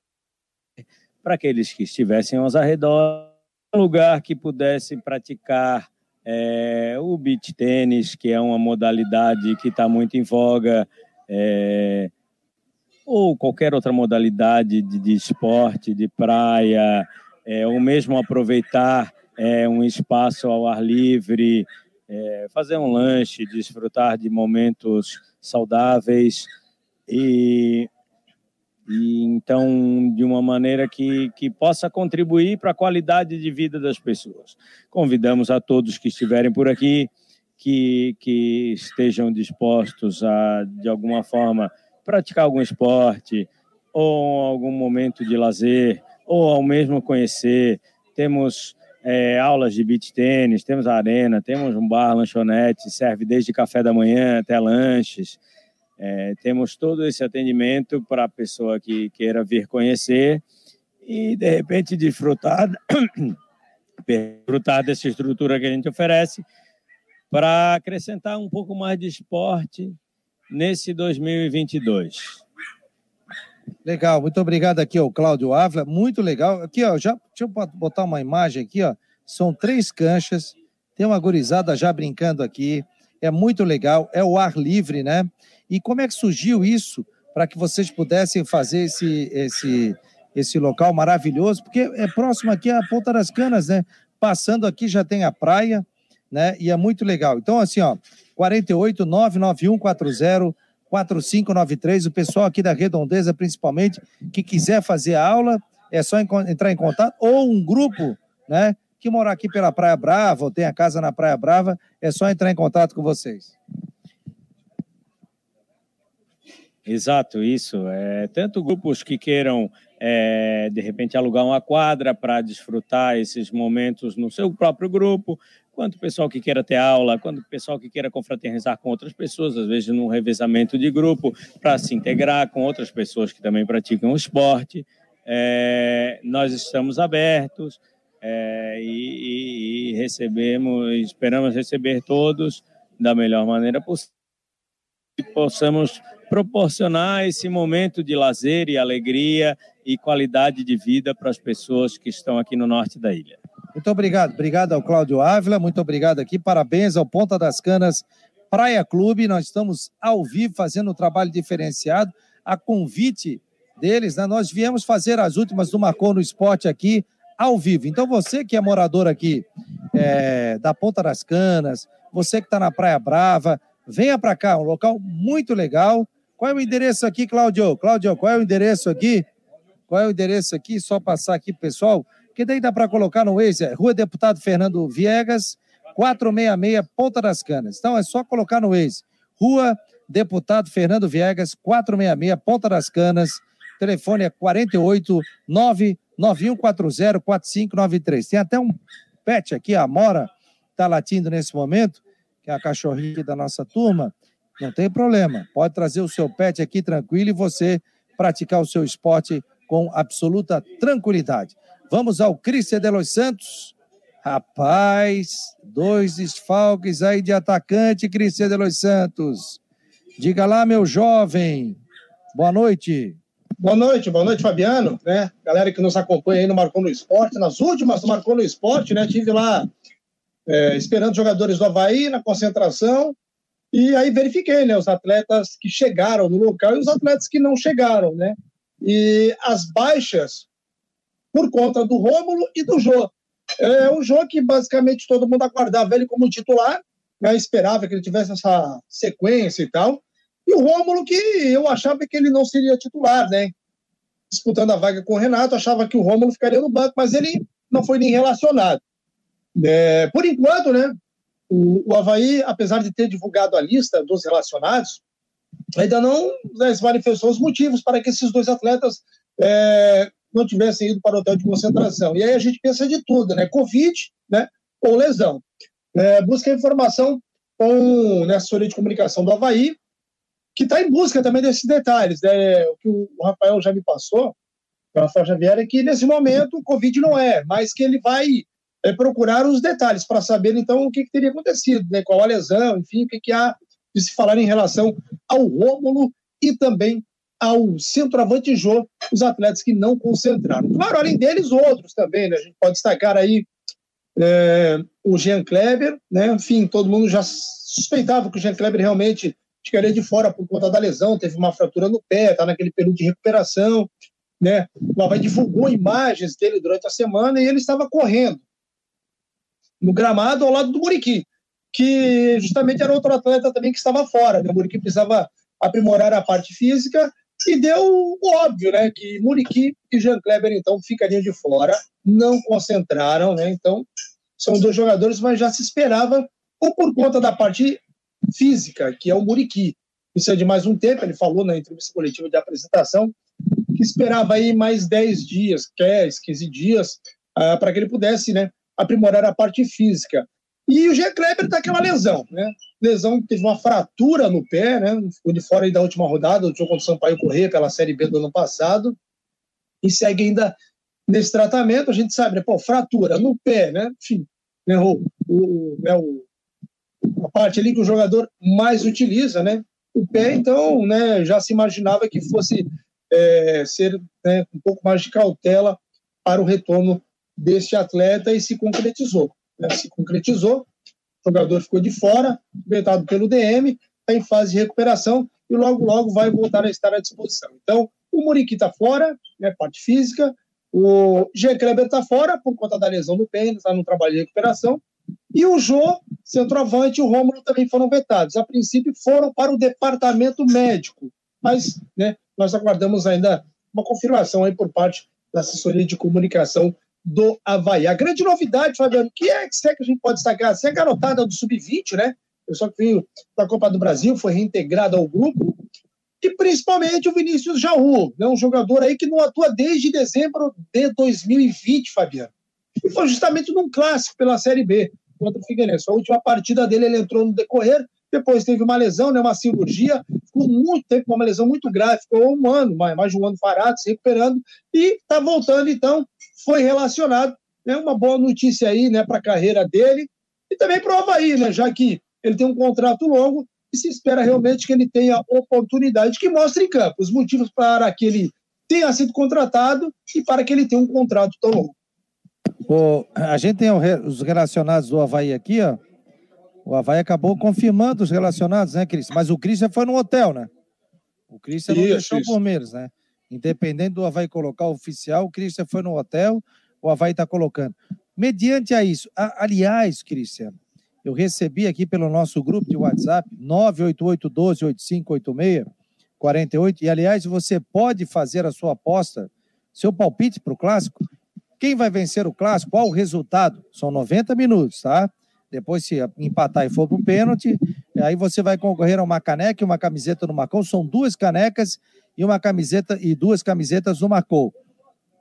G: para aqueles que estivessem aos arredores, um lugar que pudessem praticar é, o beach tênis, que é uma modalidade que está muito em voga, é, ou qualquer outra modalidade de, de esporte, de praia, é, ou mesmo aproveitar é, um espaço ao ar livre, é, fazer um lanche, desfrutar de momentos saudáveis e, e então de uma maneira que, que possa contribuir para a qualidade de vida das pessoas. Convidamos a todos que estiverem por aqui que, que estejam dispostos a, de alguma forma, praticar algum esporte ou algum momento de lazer ou ao mesmo conhecer. Temos é, aulas de beach tênis, temos arena, temos um bar, lanchonete, serve desde café da manhã até lanches. É, temos todo esse atendimento para a pessoa que queira vir conhecer e, de repente, desfrutar, desfrutar dessa estrutura que a gente oferece para acrescentar um pouco mais de esporte nesse 2022.
A: Legal, muito obrigado aqui ao Cláudio Ávila, muito legal. Aqui, ó, já, deixa eu botar uma imagem aqui, ó. São três canchas, tem uma gurizada já brincando aqui, é muito legal, é o ar livre, né? E como é que surgiu isso para que vocês pudessem fazer esse, esse, esse local maravilhoso? Porque é próximo aqui à Ponta das Canas, né? Passando aqui já tem a praia, né? E é muito legal. Então, assim, ó, 48 99140 4593. O pessoal aqui da Redondeza, principalmente, que quiser fazer a aula, é só entrar em contato, ou um grupo, né? Que morar aqui pela Praia Brava, ou tem a casa na Praia Brava, é só entrar em contato com vocês.
G: Exato, isso. É, tanto grupos que queiram, é, de repente, alugar uma quadra para desfrutar esses momentos no seu próprio grupo, quanto o pessoal que queira ter aula, quanto o pessoal que queira confraternizar com outras pessoas, às vezes num revezamento de grupo, para se integrar com outras pessoas que também praticam o esporte. É, nós estamos abertos é, e, e, recebemos, esperamos receber todos da melhor maneira possível e possamos proporcionar esse momento de lazer e alegria e qualidade de vida para as pessoas que estão aqui no norte da ilha.
A: Muito obrigado. Obrigado ao Cláudio Ávila, muito obrigado aqui. Parabéns ao Ponta das Canas Praia Clube. Nós estamos ao vivo fazendo um trabalho diferenciado. A convite deles, né? nós viemos fazer as últimas do Marcou no Esporte aqui ao vivo. Então, você que é morador aqui é, da Ponta das Canas, você que está na Praia Brava, venha para cá, um local muito legal. Qual é o endereço aqui, Cláudio? Cláudio, qual é o endereço aqui? Qual é o endereço aqui? Só passar aqui, pessoal. Que daí dá para colocar no Waze, é Rua Deputado Fernando Viegas, 466, Ponta das Canas. Então é só colocar no Waze. Rua Deputado Fernando Viegas, 466, Ponta das Canas. Telefone é 48 99140 4593. Tem até um pet aqui, a Mora está latindo nesse momento, que é a cachorrinha da nossa turma. Não tem problema. Pode trazer o seu pet aqui tranquilo e você praticar o seu esporte com absoluta tranquilidade. Vamos ao Cristian de los Santos. Rapaz, dois desfalques aí de atacante, Cristian de los Santos. Diga lá, meu jovem. Boa noite.
H: Boa noite, boa noite, Fabiano, né? Galera que nos acompanha aí no Marcou no Esporte, nas últimas do Marcou no Esporte, né? Tive lá é, esperando jogadores do Havaí na concentração, e aí verifiquei, né? Os atletas que chegaram no local e os atletas que não chegaram, né? E as baixas por conta do Rômulo e do Jô. É um jogo que basicamente todo mundo aguardava ele como titular, né? esperava que ele tivesse essa sequência e tal. E o Rômulo, que eu achava que ele não seria titular, né? Disputando a vaga com o Renato, achava que o Rômulo ficaria no banco, mas ele não foi nem relacionado. É, por enquanto, né? O, o Havaí, apesar de ter divulgado a lista dos relacionados, ainda não né, manifestou os motivos para que esses dois atletas é, não tivessem ido para o hotel de concentração. E aí a gente pensa de tudo, né? Covid, né? Ou lesão. É, busca informação com né, a assessoria de comunicação do Havaí, que está em busca também desses detalhes. Né? O que o Rafael já me passou, o Rafael Xavier, é que nesse momento o Covid não é, mas que ele vai é, procurar os detalhes para saber então o que, que, teria acontecido, né? qual a lesão, enfim, o que, que há de se falar em relação ao Rômulo e também ao centroavante Jô, os atletas que não concentraram. Claro, além deles, outros também, né? A gente pode destacar aí é, o Jean Kleber, né? Enfim, todo mundo já suspeitava que o Jean Kleber realmente ficaria de fora por conta da lesão, teve uma fratura no pé, está naquele período de recuperação, né? O Havaí divulgou imagens dele durante a semana e ele estava correndo no gramado ao lado do Muriqui, que justamente era outro atleta também que estava fora, né? O Muriqui precisava aprimorar a parte física e deu o óbvio, né? Que Muriqui e Jean Kleber, então, ficariam de fora, não concentraram, né? Então, são dois jogadores, mas já se esperava, ou por conta da parte física, que é o Muriqui. Precisa de mais um tempo, ele falou na entrevista coletiva de apresentação, que esperava aí mais 10 dias, 10, 15 dias, uh, para que ele pudesse né, aprimorar a parte física. E o Jean Kleber tá aquela lesão, né? Lesão teve uma fratura no pé, né? Ficou de fora aí da última rodada, do jogo contra o Sampaio Corrêa pela Série B do ano passado. E segue ainda nesse tratamento. A gente sabe, né? Pô, fratura no pé, né? Enfim, né? O, o, né? o, a parte ali que o jogador mais utiliza, né? O pé, então, né? Já se imaginava que fosse é, ser né, um pouco mais de cautela para o retorno deste atleta e se concretizou né, se concretizou. O jogador ficou de fora, vetado pelo DM, está em fase de recuperação e logo, logo vai voltar a estar à disposição. Então, o Muriqui está fora, né, parte física, o Jean Kleber está fora por conta da lesão no pé, está no trabalho de recuperação, e o Jô, centroavante, e o Rômulo também foram vetados. A princípio foram para o departamento médico, mas né, nós aguardamos ainda uma confirmação aí por parte da assessoria de comunicação do Havaí. A grande novidade, Fabiano, que é que, é que a gente pode destacar? É a garotada do Sub-20, né? Eu só que veio da Copa do Brasil, foi reintegrado ao grupo, e principalmente o Vinícius Jaú, né? um jogador aí que não atua desde dezembro de 2020, Fabiano. E foi justamente num clássico pela Série B contra o Figueirense. A última partida dele ele entrou no decorrer, depois teve uma lesão, né, uma cirurgia, ficou muito tempo com uma lesão muito grave, ficou um ano, mais, mais de um ano parado, se recuperando, e está voltando, então, foi relacionado. É né, uma boa notícia aí né, para a carreira dele e também para o Havaí, né, já que ele tem um contrato longo e se espera realmente que ele tenha oportunidade que mostre em campo. Os motivos para que ele tenha sido contratado e para que ele tenha um contrato tão longo.
A: O, a gente tem os relacionados do Havaí aqui, ó. O Havaí acabou confirmando os relacionados, né, Cris? Mas o Christian foi no hotel, né? O Christian não deixou por menos, né? Independente do Havaí colocar o oficial, o Christian foi no hotel, o Havaí está colocando. Mediante a isso, a, aliás, Christian, eu recebi aqui pelo nosso grupo de WhatsApp, 988 12 8586 48, e aliás, você pode fazer a sua aposta, seu palpite para o clássico, quem vai vencer o clássico? Qual o resultado? São 90 minutos, tá? Depois, se empatar e for para o pênalti, aí você vai concorrer a uma caneca e uma camiseta do Marcou. São duas canecas e uma camiseta e duas camisetas do Marcou.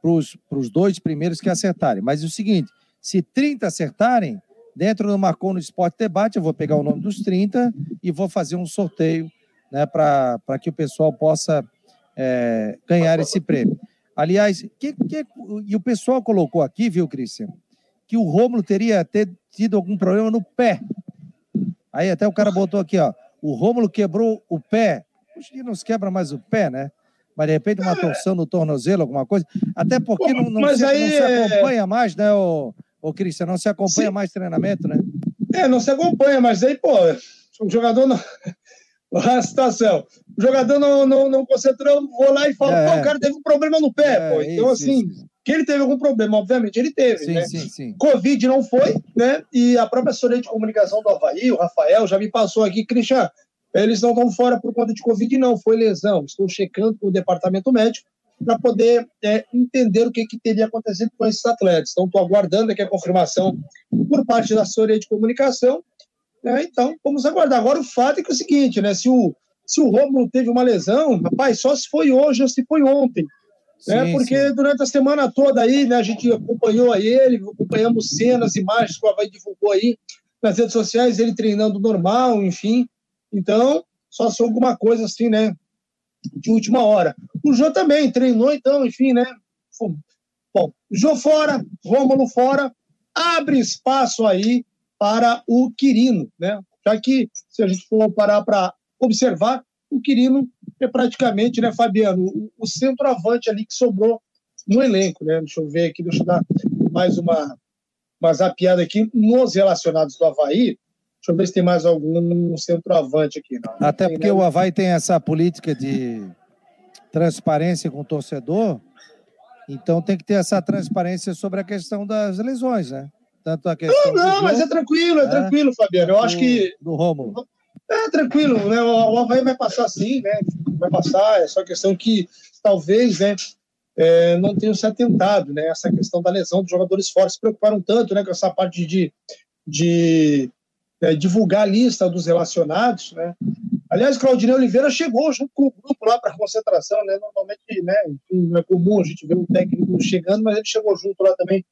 A: Para os dois primeiros que acertarem. Mas é o seguinte: se 30 acertarem, dentro do Marcou no Esporte Debate, eu vou pegar o nome dos 30 e vou fazer um sorteio né, para que o pessoal possa é, ganhar esse prêmio. Aliás, que, que, e o pessoal colocou aqui, viu, Cristian, que o Rômulo teria ter tido algum problema no pé. Aí até o cara botou aqui, ó, o Rômulo quebrou o pé. Hoje não se quebra mais o pé, né? Mas de repente uma torção no tornozelo, alguma coisa. Até porque não, não, se, aí, não se, é- acompanha mais, né, o, o Cristian? Não se acompanha Sim. mais treinamento, né?
H: É, não se acompanha, mas aí, pô, o jogador não a situação. O jogador não, não, não concentrou, vou lá e falo, é, pô, o cara teve um problema no pé, é, pô. Então, isso, assim, isso. que ele teve algum problema, obviamente, ele teve, sim, né? Sim, sim. Covid não foi, né? E a própria assessoria de comunicação do Havaí, o Rafael, já me passou aqui, Cristian, eles não estão fora por conta de Covid, não, foi lesão. Estou checando com o departamento médico para poder é, entender o que, que teria acontecido com esses atletas. Então, estou aguardando aqui a confirmação por parte da assessoria de comunicação né? Então, vamos aguardar. Agora, o fato é que é o seguinte, né? Se o, se o Romulo teve uma lesão, rapaz, só se foi hoje ou se foi ontem. Né? Sim, Porque sim. durante a semana toda aí, né, a gente acompanhou aí ele, acompanhamos cenas, imagens que o Havaí divulgou aí nas redes sociais, ele treinando normal, enfim. Então, só se alguma coisa assim, né? De última hora. O Jô também treinou, então, enfim, né? Bom, Jô fora, Rômulo fora, abre espaço aí para o Quirino, né? Já que, se a gente for parar para observar, o Quirino é praticamente, né, Fabiano, o, o centroavante ali que sobrou no elenco, né? Deixa eu ver aqui, deixa eu dar mais uma, uma zapiada aqui nos relacionados do Havaí. Deixa eu ver se tem mais algum centroavante aqui. Não,
A: Até não porque o Havaí tem essa política de transparência com o torcedor, então tem que ter essa transparência sobre a questão das lesões, né?
H: Tanto a questão. Não, não, mas é tranquilo, é, é, tranquilo, Fabiano. Eu acho que.
A: Do Rômulo.
H: É tranquilo, né? O Havaí vai passar sim, né? Vai passar, é só questão que talvez, né? É, não tenham se atentado, né? Essa questão da lesão dos jogadores fortes se preocuparam tanto, né? Com essa parte de, de é, divulgar a lista dos relacionados, né? Aliás, Claudinei Oliveira chegou junto com o grupo lá para concentração, né? Normalmente, né? Não é comum a gente ver um técnico chegando, mas ele chegou junto lá também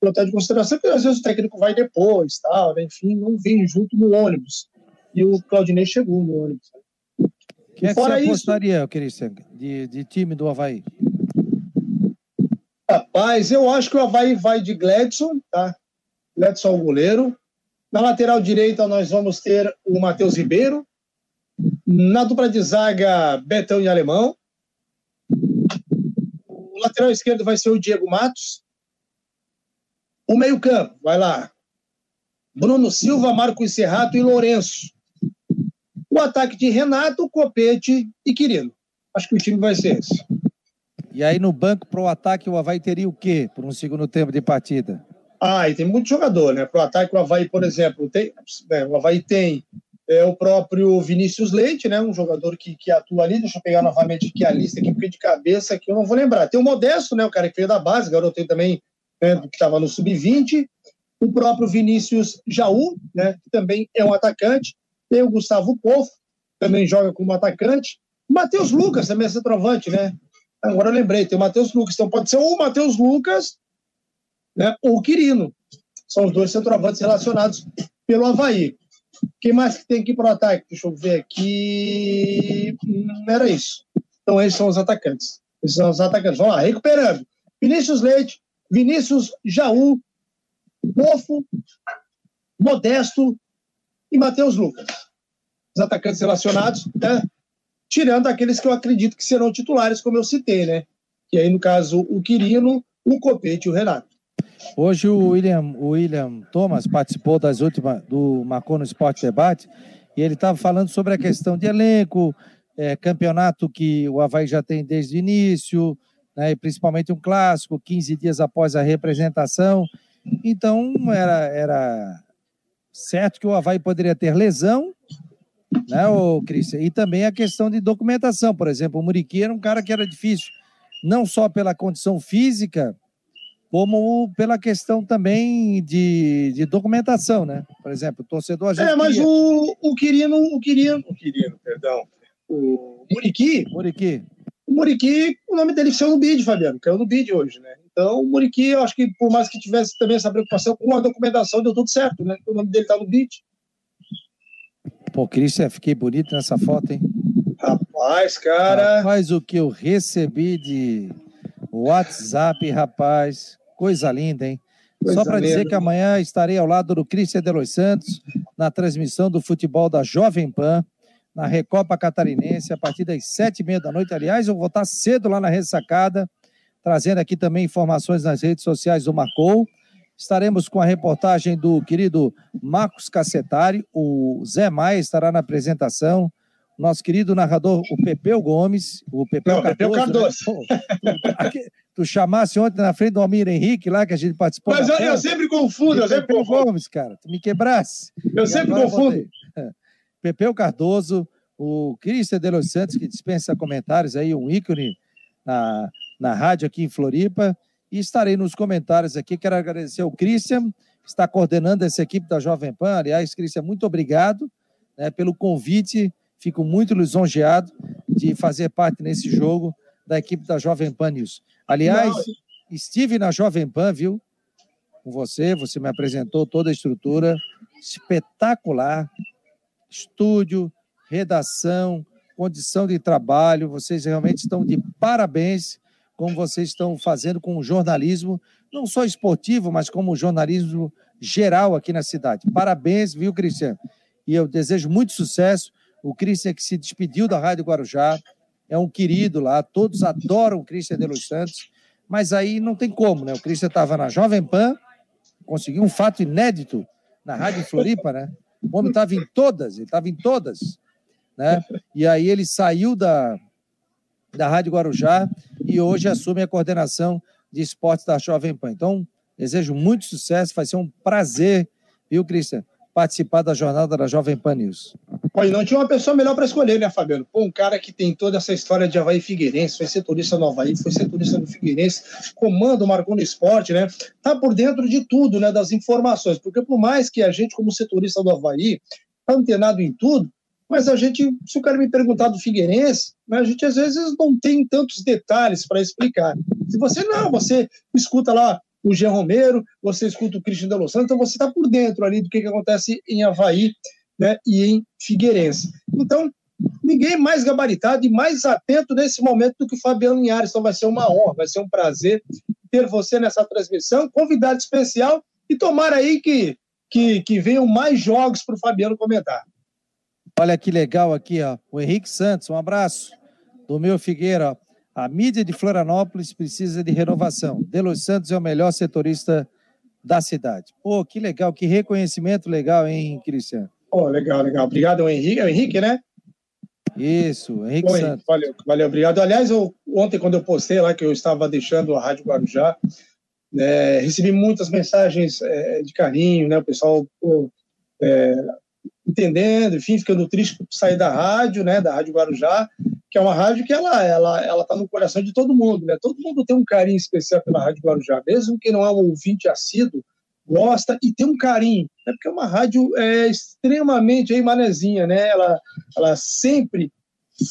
H: pilotar de consideração, porque às vezes o técnico vai depois, tal, né? enfim, não vem junto no ônibus. E o Claudinei chegou no ônibus.
A: Quem é que você apostaria, isso, de, de time do Havaí?
H: Rapaz, eu acho que o Havaí vai de Gledson, tá? Gledson é o goleiro. Na lateral direita nós vamos ter o Matheus Ribeiro. Na dupla de zaga, Betão e Alemão. O lateral esquerdo vai ser o Diego Matos. O meio-campo, vai lá. Bruno Silva, Marcos Serrato e Lourenço. O ataque de Renato, Copete e Quirino. Acho que o time vai ser esse.
A: E aí no banco para o ataque o Havaí teria o quê por um segundo tempo de partida?
H: Ah, e tem muito jogador, né? Para o ataque o Havaí, por exemplo, tem, né, o Havaí tem é, o próprio Vinícius Leite, né? Um jogador que, que atua ali. Deixa eu pegar novamente aqui a lista aqui, porque de cabeça aqui eu não vou lembrar. Tem o Modesto, né? O cara que veio da base, garoto tem também né, que estava no sub-20, o próprio Vinícius Jaú, né, que também é um atacante, tem o Gustavo Povo, também joga como atacante, Matheus Lucas também é centroavante, né? Agora eu lembrei, tem o Matheus Lucas, então pode ser o Matheus Lucas né, ou o Quirino. São os dois centroavantes relacionados pelo Havaí. Quem mais que tem aqui para o ataque? Deixa eu ver aqui. Hum, era isso. Então, esses são os atacantes. Esses são os atacantes. Vamos lá, recuperando. Vinícius Leite, Vinícius Jaú, Bofo, Modesto e Matheus Lucas. Os atacantes relacionados, né? tirando aqueles que eu acredito que serão titulares, como eu citei, né? e aí, no caso, o Quirino, o Copete e o Renato.
A: Hoje o William, o William Thomas participou das últimas do Marcou no Esporte Debate e ele estava falando sobre a questão de elenco, é, campeonato que o Havaí já tem desde o início, né, e principalmente um clássico, 15 dias após a representação. Então, era, era certo que o Havaí poderia ter lesão, né, o Cristian? E também a questão de documentação. Por exemplo, o Muriqui era um cara que era difícil, não só pela condição física, como pela questão também de, de documentação, né? Por exemplo, o torcedor...
H: É, mas queria... o, o Quirino, o Quirino, o Quirino, perdão, o Muriqui...
A: Muriqui.
H: O Muriqui, o nome dele saiu no bid, Fabiano, caiu no bid hoje, né? Então, o Muriqui, eu acho que por mais que tivesse também essa preocupação com a documentação, deu tudo certo, né? O nome dele tá no bid.
A: Pô, Cristian, fiquei bonito nessa foto, hein?
H: Rapaz, cara...
A: Rapaz, o que eu recebi de WhatsApp, rapaz... Coisa linda, hein? Coisa Só para dizer que amanhã estarei ao lado do Cristian de Los Santos na transmissão do futebol da Jovem Pan, na Recopa Catarinense, a partir das sete e meia da noite. Aliás, eu vou estar cedo lá na ressacada, trazendo aqui também informações nas redes sociais do Marcou. Estaremos com a reportagem do querido Marcos Cacetari, o Zé Maia estará na apresentação, nosso querido narrador, o Pepeu Gomes, o Pepeu Não, Cardoso. Pepeu Cardoso. Né? tu chamasse ontem na frente do Almir Henrique lá, que a gente participou.
H: Mas eu, eu, sempre confundo, eu sempre confundo.
A: Gomes, cara, tu me quebrasse.
H: Eu e sempre confundo.
A: Pepeu Cardoso, o Cristian de Los Santos, que dispensa comentários aí, um ícone na, na rádio aqui em Floripa. E estarei nos comentários aqui. Quero agradecer ao Cristian, que está coordenando essa equipe da Jovem Pan. Aliás, Cristian, muito obrigado né, pelo convite. Fico muito lisonjeado de fazer parte nesse jogo da equipe da Jovem Pan News. Aliás, Não. estive na Jovem Pan, viu? Com você, você me apresentou toda a estrutura espetacular, estúdio, redação, condição de trabalho. Vocês realmente estão de parabéns como vocês estão fazendo com o jornalismo, não só esportivo, mas como jornalismo geral aqui na cidade. Parabéns, viu, Cristiano? E eu desejo muito sucesso. O Cristian que se despediu da Rádio Guarujá, é um querido lá, todos adoram o Cristian de Los Santos, mas aí não tem como, né? O Cristian estava na Jovem Pan, conseguiu um fato inédito na Rádio Floripa, né? O homem estava em todas, ele estava em todas, né? E aí ele saiu da, da Rádio Guarujá e hoje assume a coordenação de esportes da Jovem Pan. Então, desejo muito sucesso, vai ser um prazer, viu, Cristian, participar da jornada da Jovem Pan News.
H: Olha, não tinha uma pessoa melhor para escolher, né, Fabiano? Pô, um cara que tem toda essa história de Havaí Figueirense, foi setorista no Havaí, foi setorista no Figueirense, comando marcou no esporte, né? Tá por dentro de tudo, né, das informações, porque por mais que a gente, como setorista do Havaí, tá antenado em tudo, mas a gente, se o cara me perguntar do Figueirense, né, a gente às vezes não tem tantos detalhes para explicar. Se você não, você escuta lá o Jean Romero, você escuta o Christian de então você está por dentro ali do que, que acontece em Havaí né, e em Figueirense. Então, ninguém mais gabaritado e mais atento nesse momento do que o Fabiano Linhares. Então, vai ser uma honra, vai ser um prazer ter você nessa transmissão, convidado especial, e tomara aí que, que, que venham mais jogos para o Fabiano comentar.
A: Olha que legal aqui, ó. O Henrique Santos, um abraço. Do meu Figueira. A mídia de Florianópolis precisa de renovação. Delos Santos é o melhor setorista da cidade. Pô, que legal, que reconhecimento legal, hein, Cristiano?
H: Oh, legal, legal. Obrigado, Henrique. É o Henrique, né?
A: Isso, Henrique Santos.
H: Valeu, valeu, obrigado. Aliás, eu, ontem, quando eu postei lá que eu estava deixando a Rádio Guarujá, é, recebi muitas mensagens é, de carinho, né? O pessoal pô, é, entendendo, enfim, ficando triste por sair da rádio, né? Da Rádio Guarujá, que é uma rádio que ela ela ela está no coração de todo mundo, né? Todo mundo tem um carinho especial pela Rádio Guarujá, mesmo que não é um ouvinte assíduo, gosta e tem um carinho, né? Porque é uma rádio é, extremamente aí manezinha, né? Ela ela sempre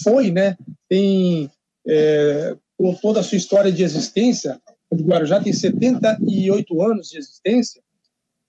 H: foi, né? Tem é, com toda a sua história de existência, a Guarujá tem 78 anos de existência,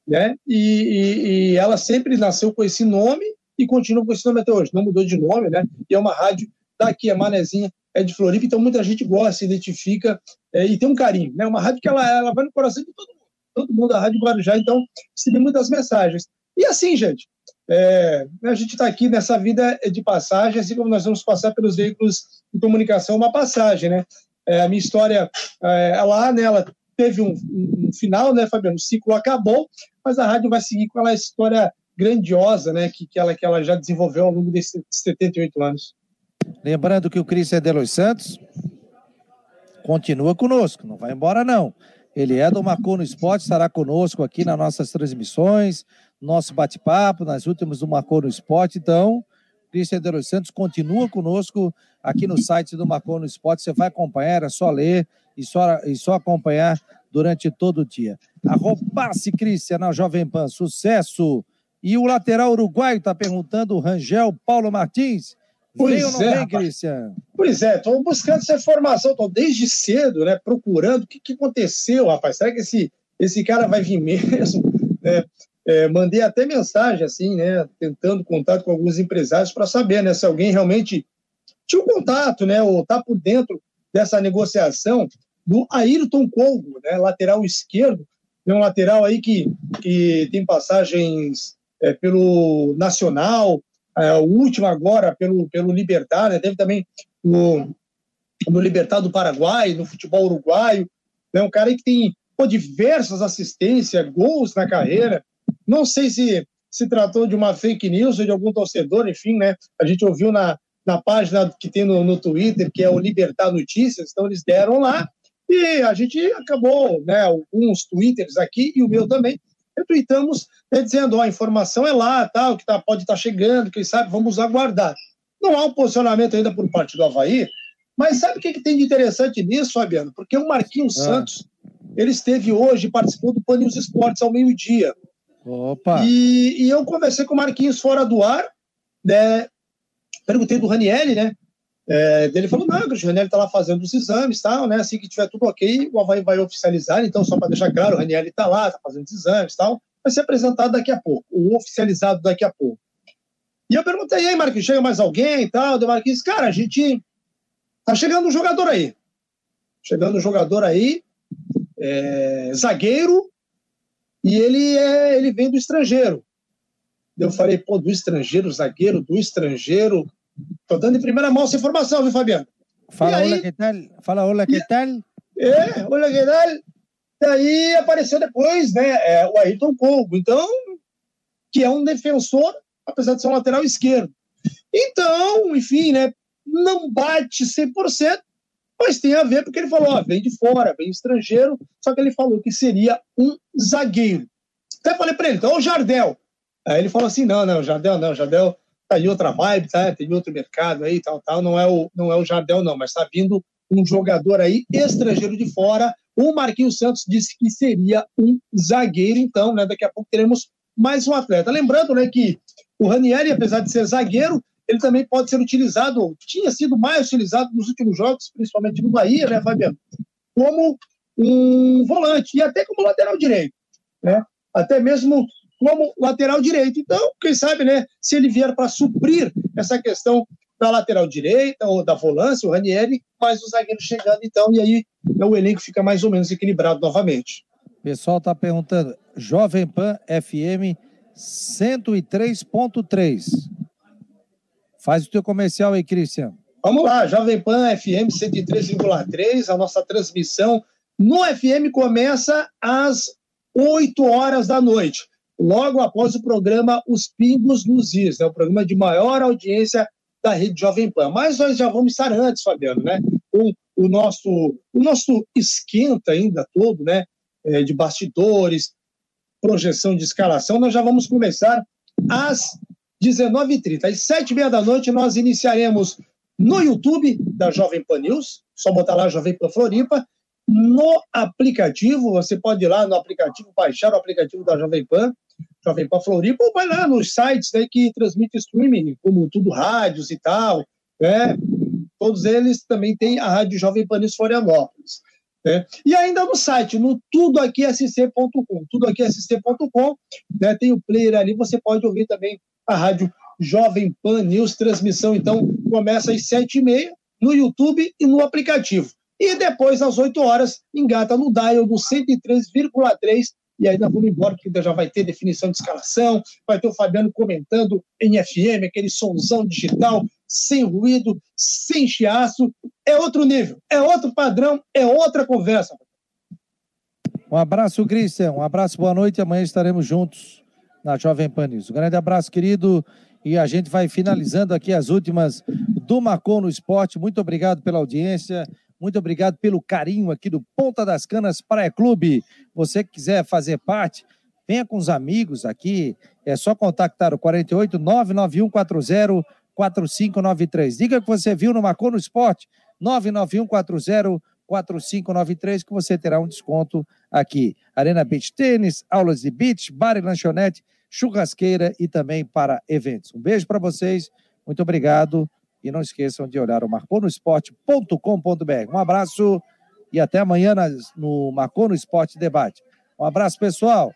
H: né? E, e, e ela sempre nasceu com esse nome e continua com esse nome até hoje. Não mudou de nome, né? E é uma rádio daqui, a Manezinha é de Floripa, então muita gente gosta, se identifica é, e tem um carinho, né? Uma rádio que ela, ela vai no coração de todo mundo, todo mundo da Rádio Guarujá, então recebi muitas mensagens. E assim, gente, é, a gente está aqui nessa vida de passagem, assim como nós vamos passar pelos veículos de comunicação, uma passagem, né? É, a minha história é, lá, né, ela teve um, um, final, né, Fabiano? O ciclo acabou, mas a rádio vai seguir com aquela história grandiosa, né, que, que, ela, que ela já desenvolveu ao longo desses 78 anos.
A: Lembrando que o Cristian de Los Santos continua conosco, não vai embora não. Ele é do Marcou no Esporte, estará conosco aqui nas nossas transmissões, nosso bate-papo, nas últimas do Marcou no Esporte. Então, Cristian de Los Santos continua conosco aqui no site do Marcou no Esporte. Você vai acompanhar, é só ler e só, e só acompanhar durante todo o dia. Arrobasse, Cristian, na Jovem Pan, sucesso! E o lateral uruguaio está perguntando, o Rangel Paulo Martins.
H: Pois vem ou não é, vem, Cristian? Pois é, estou buscando essa informação, estou desde cedo, né, procurando o que, que aconteceu, rapaz. Será que esse, esse cara vai vir mesmo? É, é, mandei até mensagem, assim, né, tentando contato com alguns empresários para saber, né, se alguém realmente tinha um contato, né, ou está por dentro dessa negociação do Ayrton Colgo, né, lateral esquerdo, é um lateral aí que, que tem passagens é, pelo Nacional, é, o último agora pelo, pelo Libertar, né, teve também no, no Libertar do Paraguai, no futebol uruguaio, né, um cara que tem pô, diversas assistências, gols na carreira, não sei se se tratou de uma fake news ou de algum torcedor, enfim, né? A gente ouviu na, na página que tem no, no Twitter, que é o Libertar Notícias, então eles deram lá e a gente acabou, né? Alguns twitters aqui e o meu também, retweetamos né, dizendo: ó, a informação é lá, tal, que tá, pode estar tá chegando, quem sabe, vamos aguardar. Não há um posicionamento ainda por parte do Havaí, mas sabe o que, que tem de interessante nisso, Fabiano? Porque o Marquinhos ah. Santos, ele esteve hoje, participou do Pan News Esportes ao meio-dia.
A: Opa!
H: E, e, eu conversei com o Marquinhos fora do ar, né? Perguntei do Ranielli, né? É, ele falou: não, o Ranielli está lá fazendo os exames tal, né? Assim que tiver tudo ok, o Havaí vai oficializar. Então, só para deixar claro, o Ranielli está lá, está fazendo os exames tal. Vai ser apresentado daqui a pouco, o oficializado daqui a pouco. E eu perguntei, e aí, Marquinhos, chega mais alguém e tal? Deu Marquinhos, cara, a gente. Tá chegando um jogador aí. Chegando um jogador aí, é, zagueiro, e ele, é, ele vem do estrangeiro. Eu falei, pô, do estrangeiro, zagueiro do estrangeiro. Tô dando em primeira mão essa informação, viu, Fabiano?
A: Fala, aí, olá, que tal? Fala, olá, que tal?
H: É, olá, que tal? Daí apareceu depois, né, é, o Ayrton Colgo, então, que é um defensor, apesar de ser um lateral esquerdo. Então, enfim, né, não bate 100%, mas tem a ver porque ele falou, ó, vem de fora, vem estrangeiro, só que ele falou que seria um zagueiro. Até falei para ele, então o Jardel. Aí ele falou assim, não, não, Jardel não, Jardel tá em outra vibe, tá? Tem outro mercado aí, tal, tal, não é o, não é o Jardel não, mas tá vindo um jogador aí estrangeiro de fora. O Marquinhos Santos disse que seria um zagueiro, então, né? Daqui a pouco teremos mais um atleta. Lembrando, né, que o Ranieri, apesar de ser zagueiro, ele também pode ser utilizado, tinha sido mais utilizado nos últimos jogos, principalmente no Bahia, né, Fabiano? Como um volante e até como lateral direito, né? Até mesmo como lateral direito. Então, quem sabe, né, se ele vier para suprir essa questão da lateral direita ou da volância, o Ranieri, mais o zagueiro chegando, então, e aí né, o elenco fica mais ou menos equilibrado novamente.
A: O pessoal está perguntando, Jovem Pan FM 103.3. Faz o teu comercial aí, Cristian.
H: Vamos lá, Jovem Pan FM 103,3, a nossa transmissão no FM começa às 8 horas da noite, logo após o programa Os Pingos nos Is, né, o programa de maior audiência da rede Jovem Pan. Mas nós já vamos estar antes, Fabiano, né? Com o nosso, o nosso esquenta ainda todo, né? É, de bastidores, projeção de escalação, nós já vamos começar às 19h30. Às 7h30 da noite, nós iniciaremos no YouTube da Jovem Pan News, só botar lá Jovem Pan Floripa. No aplicativo, você pode ir lá no aplicativo, baixar o aplicativo da Jovem Pan, Jovem Pan Floripa, ou vai lá nos sites né, que transmitem streaming, como Tudo Rádios e tal, né? Todos eles também têm a Rádio Jovem Pan News Florianópolis. Né? E ainda no site, no tudoaquisc.com, tudoaquisc.com, né, tem o player ali, você pode ouvir também a rádio Jovem Pan News, transmissão então começa às sete e meia no YouTube e no aplicativo. E depois, às 8 horas, engata no dial do 103,3 e aí vamos embora, porque já vai ter definição de escalação, vai ter o Fabiano comentando em FM, aquele sonzão digital, sem ruído, sem chiaço. É outro nível, é outro padrão, é outra conversa.
A: Um abraço, Cristian. Um abraço, boa noite. Amanhã estaremos juntos na Jovem Pan News. Um grande abraço, querido. E a gente vai finalizando aqui as últimas do Marcon no Esporte. Muito obrigado pela audiência. Muito obrigado pelo carinho aqui do Ponta das Canas Praia Clube. Você que quiser fazer parte, venha com os amigos aqui. É só contactar o 48 99140 4593. Diga que você viu no Marcon no Esporte 99140 4593 que você terá um desconto aqui. Arena Beach Tênis, aulas de beach, bar e lanchonete churrasqueira e também para eventos. Um beijo para vocês, muito obrigado e não esqueçam de olhar o marconosport.com.br. Um abraço e até amanhã no Marcou no Esporte Debate. Um abraço, pessoal.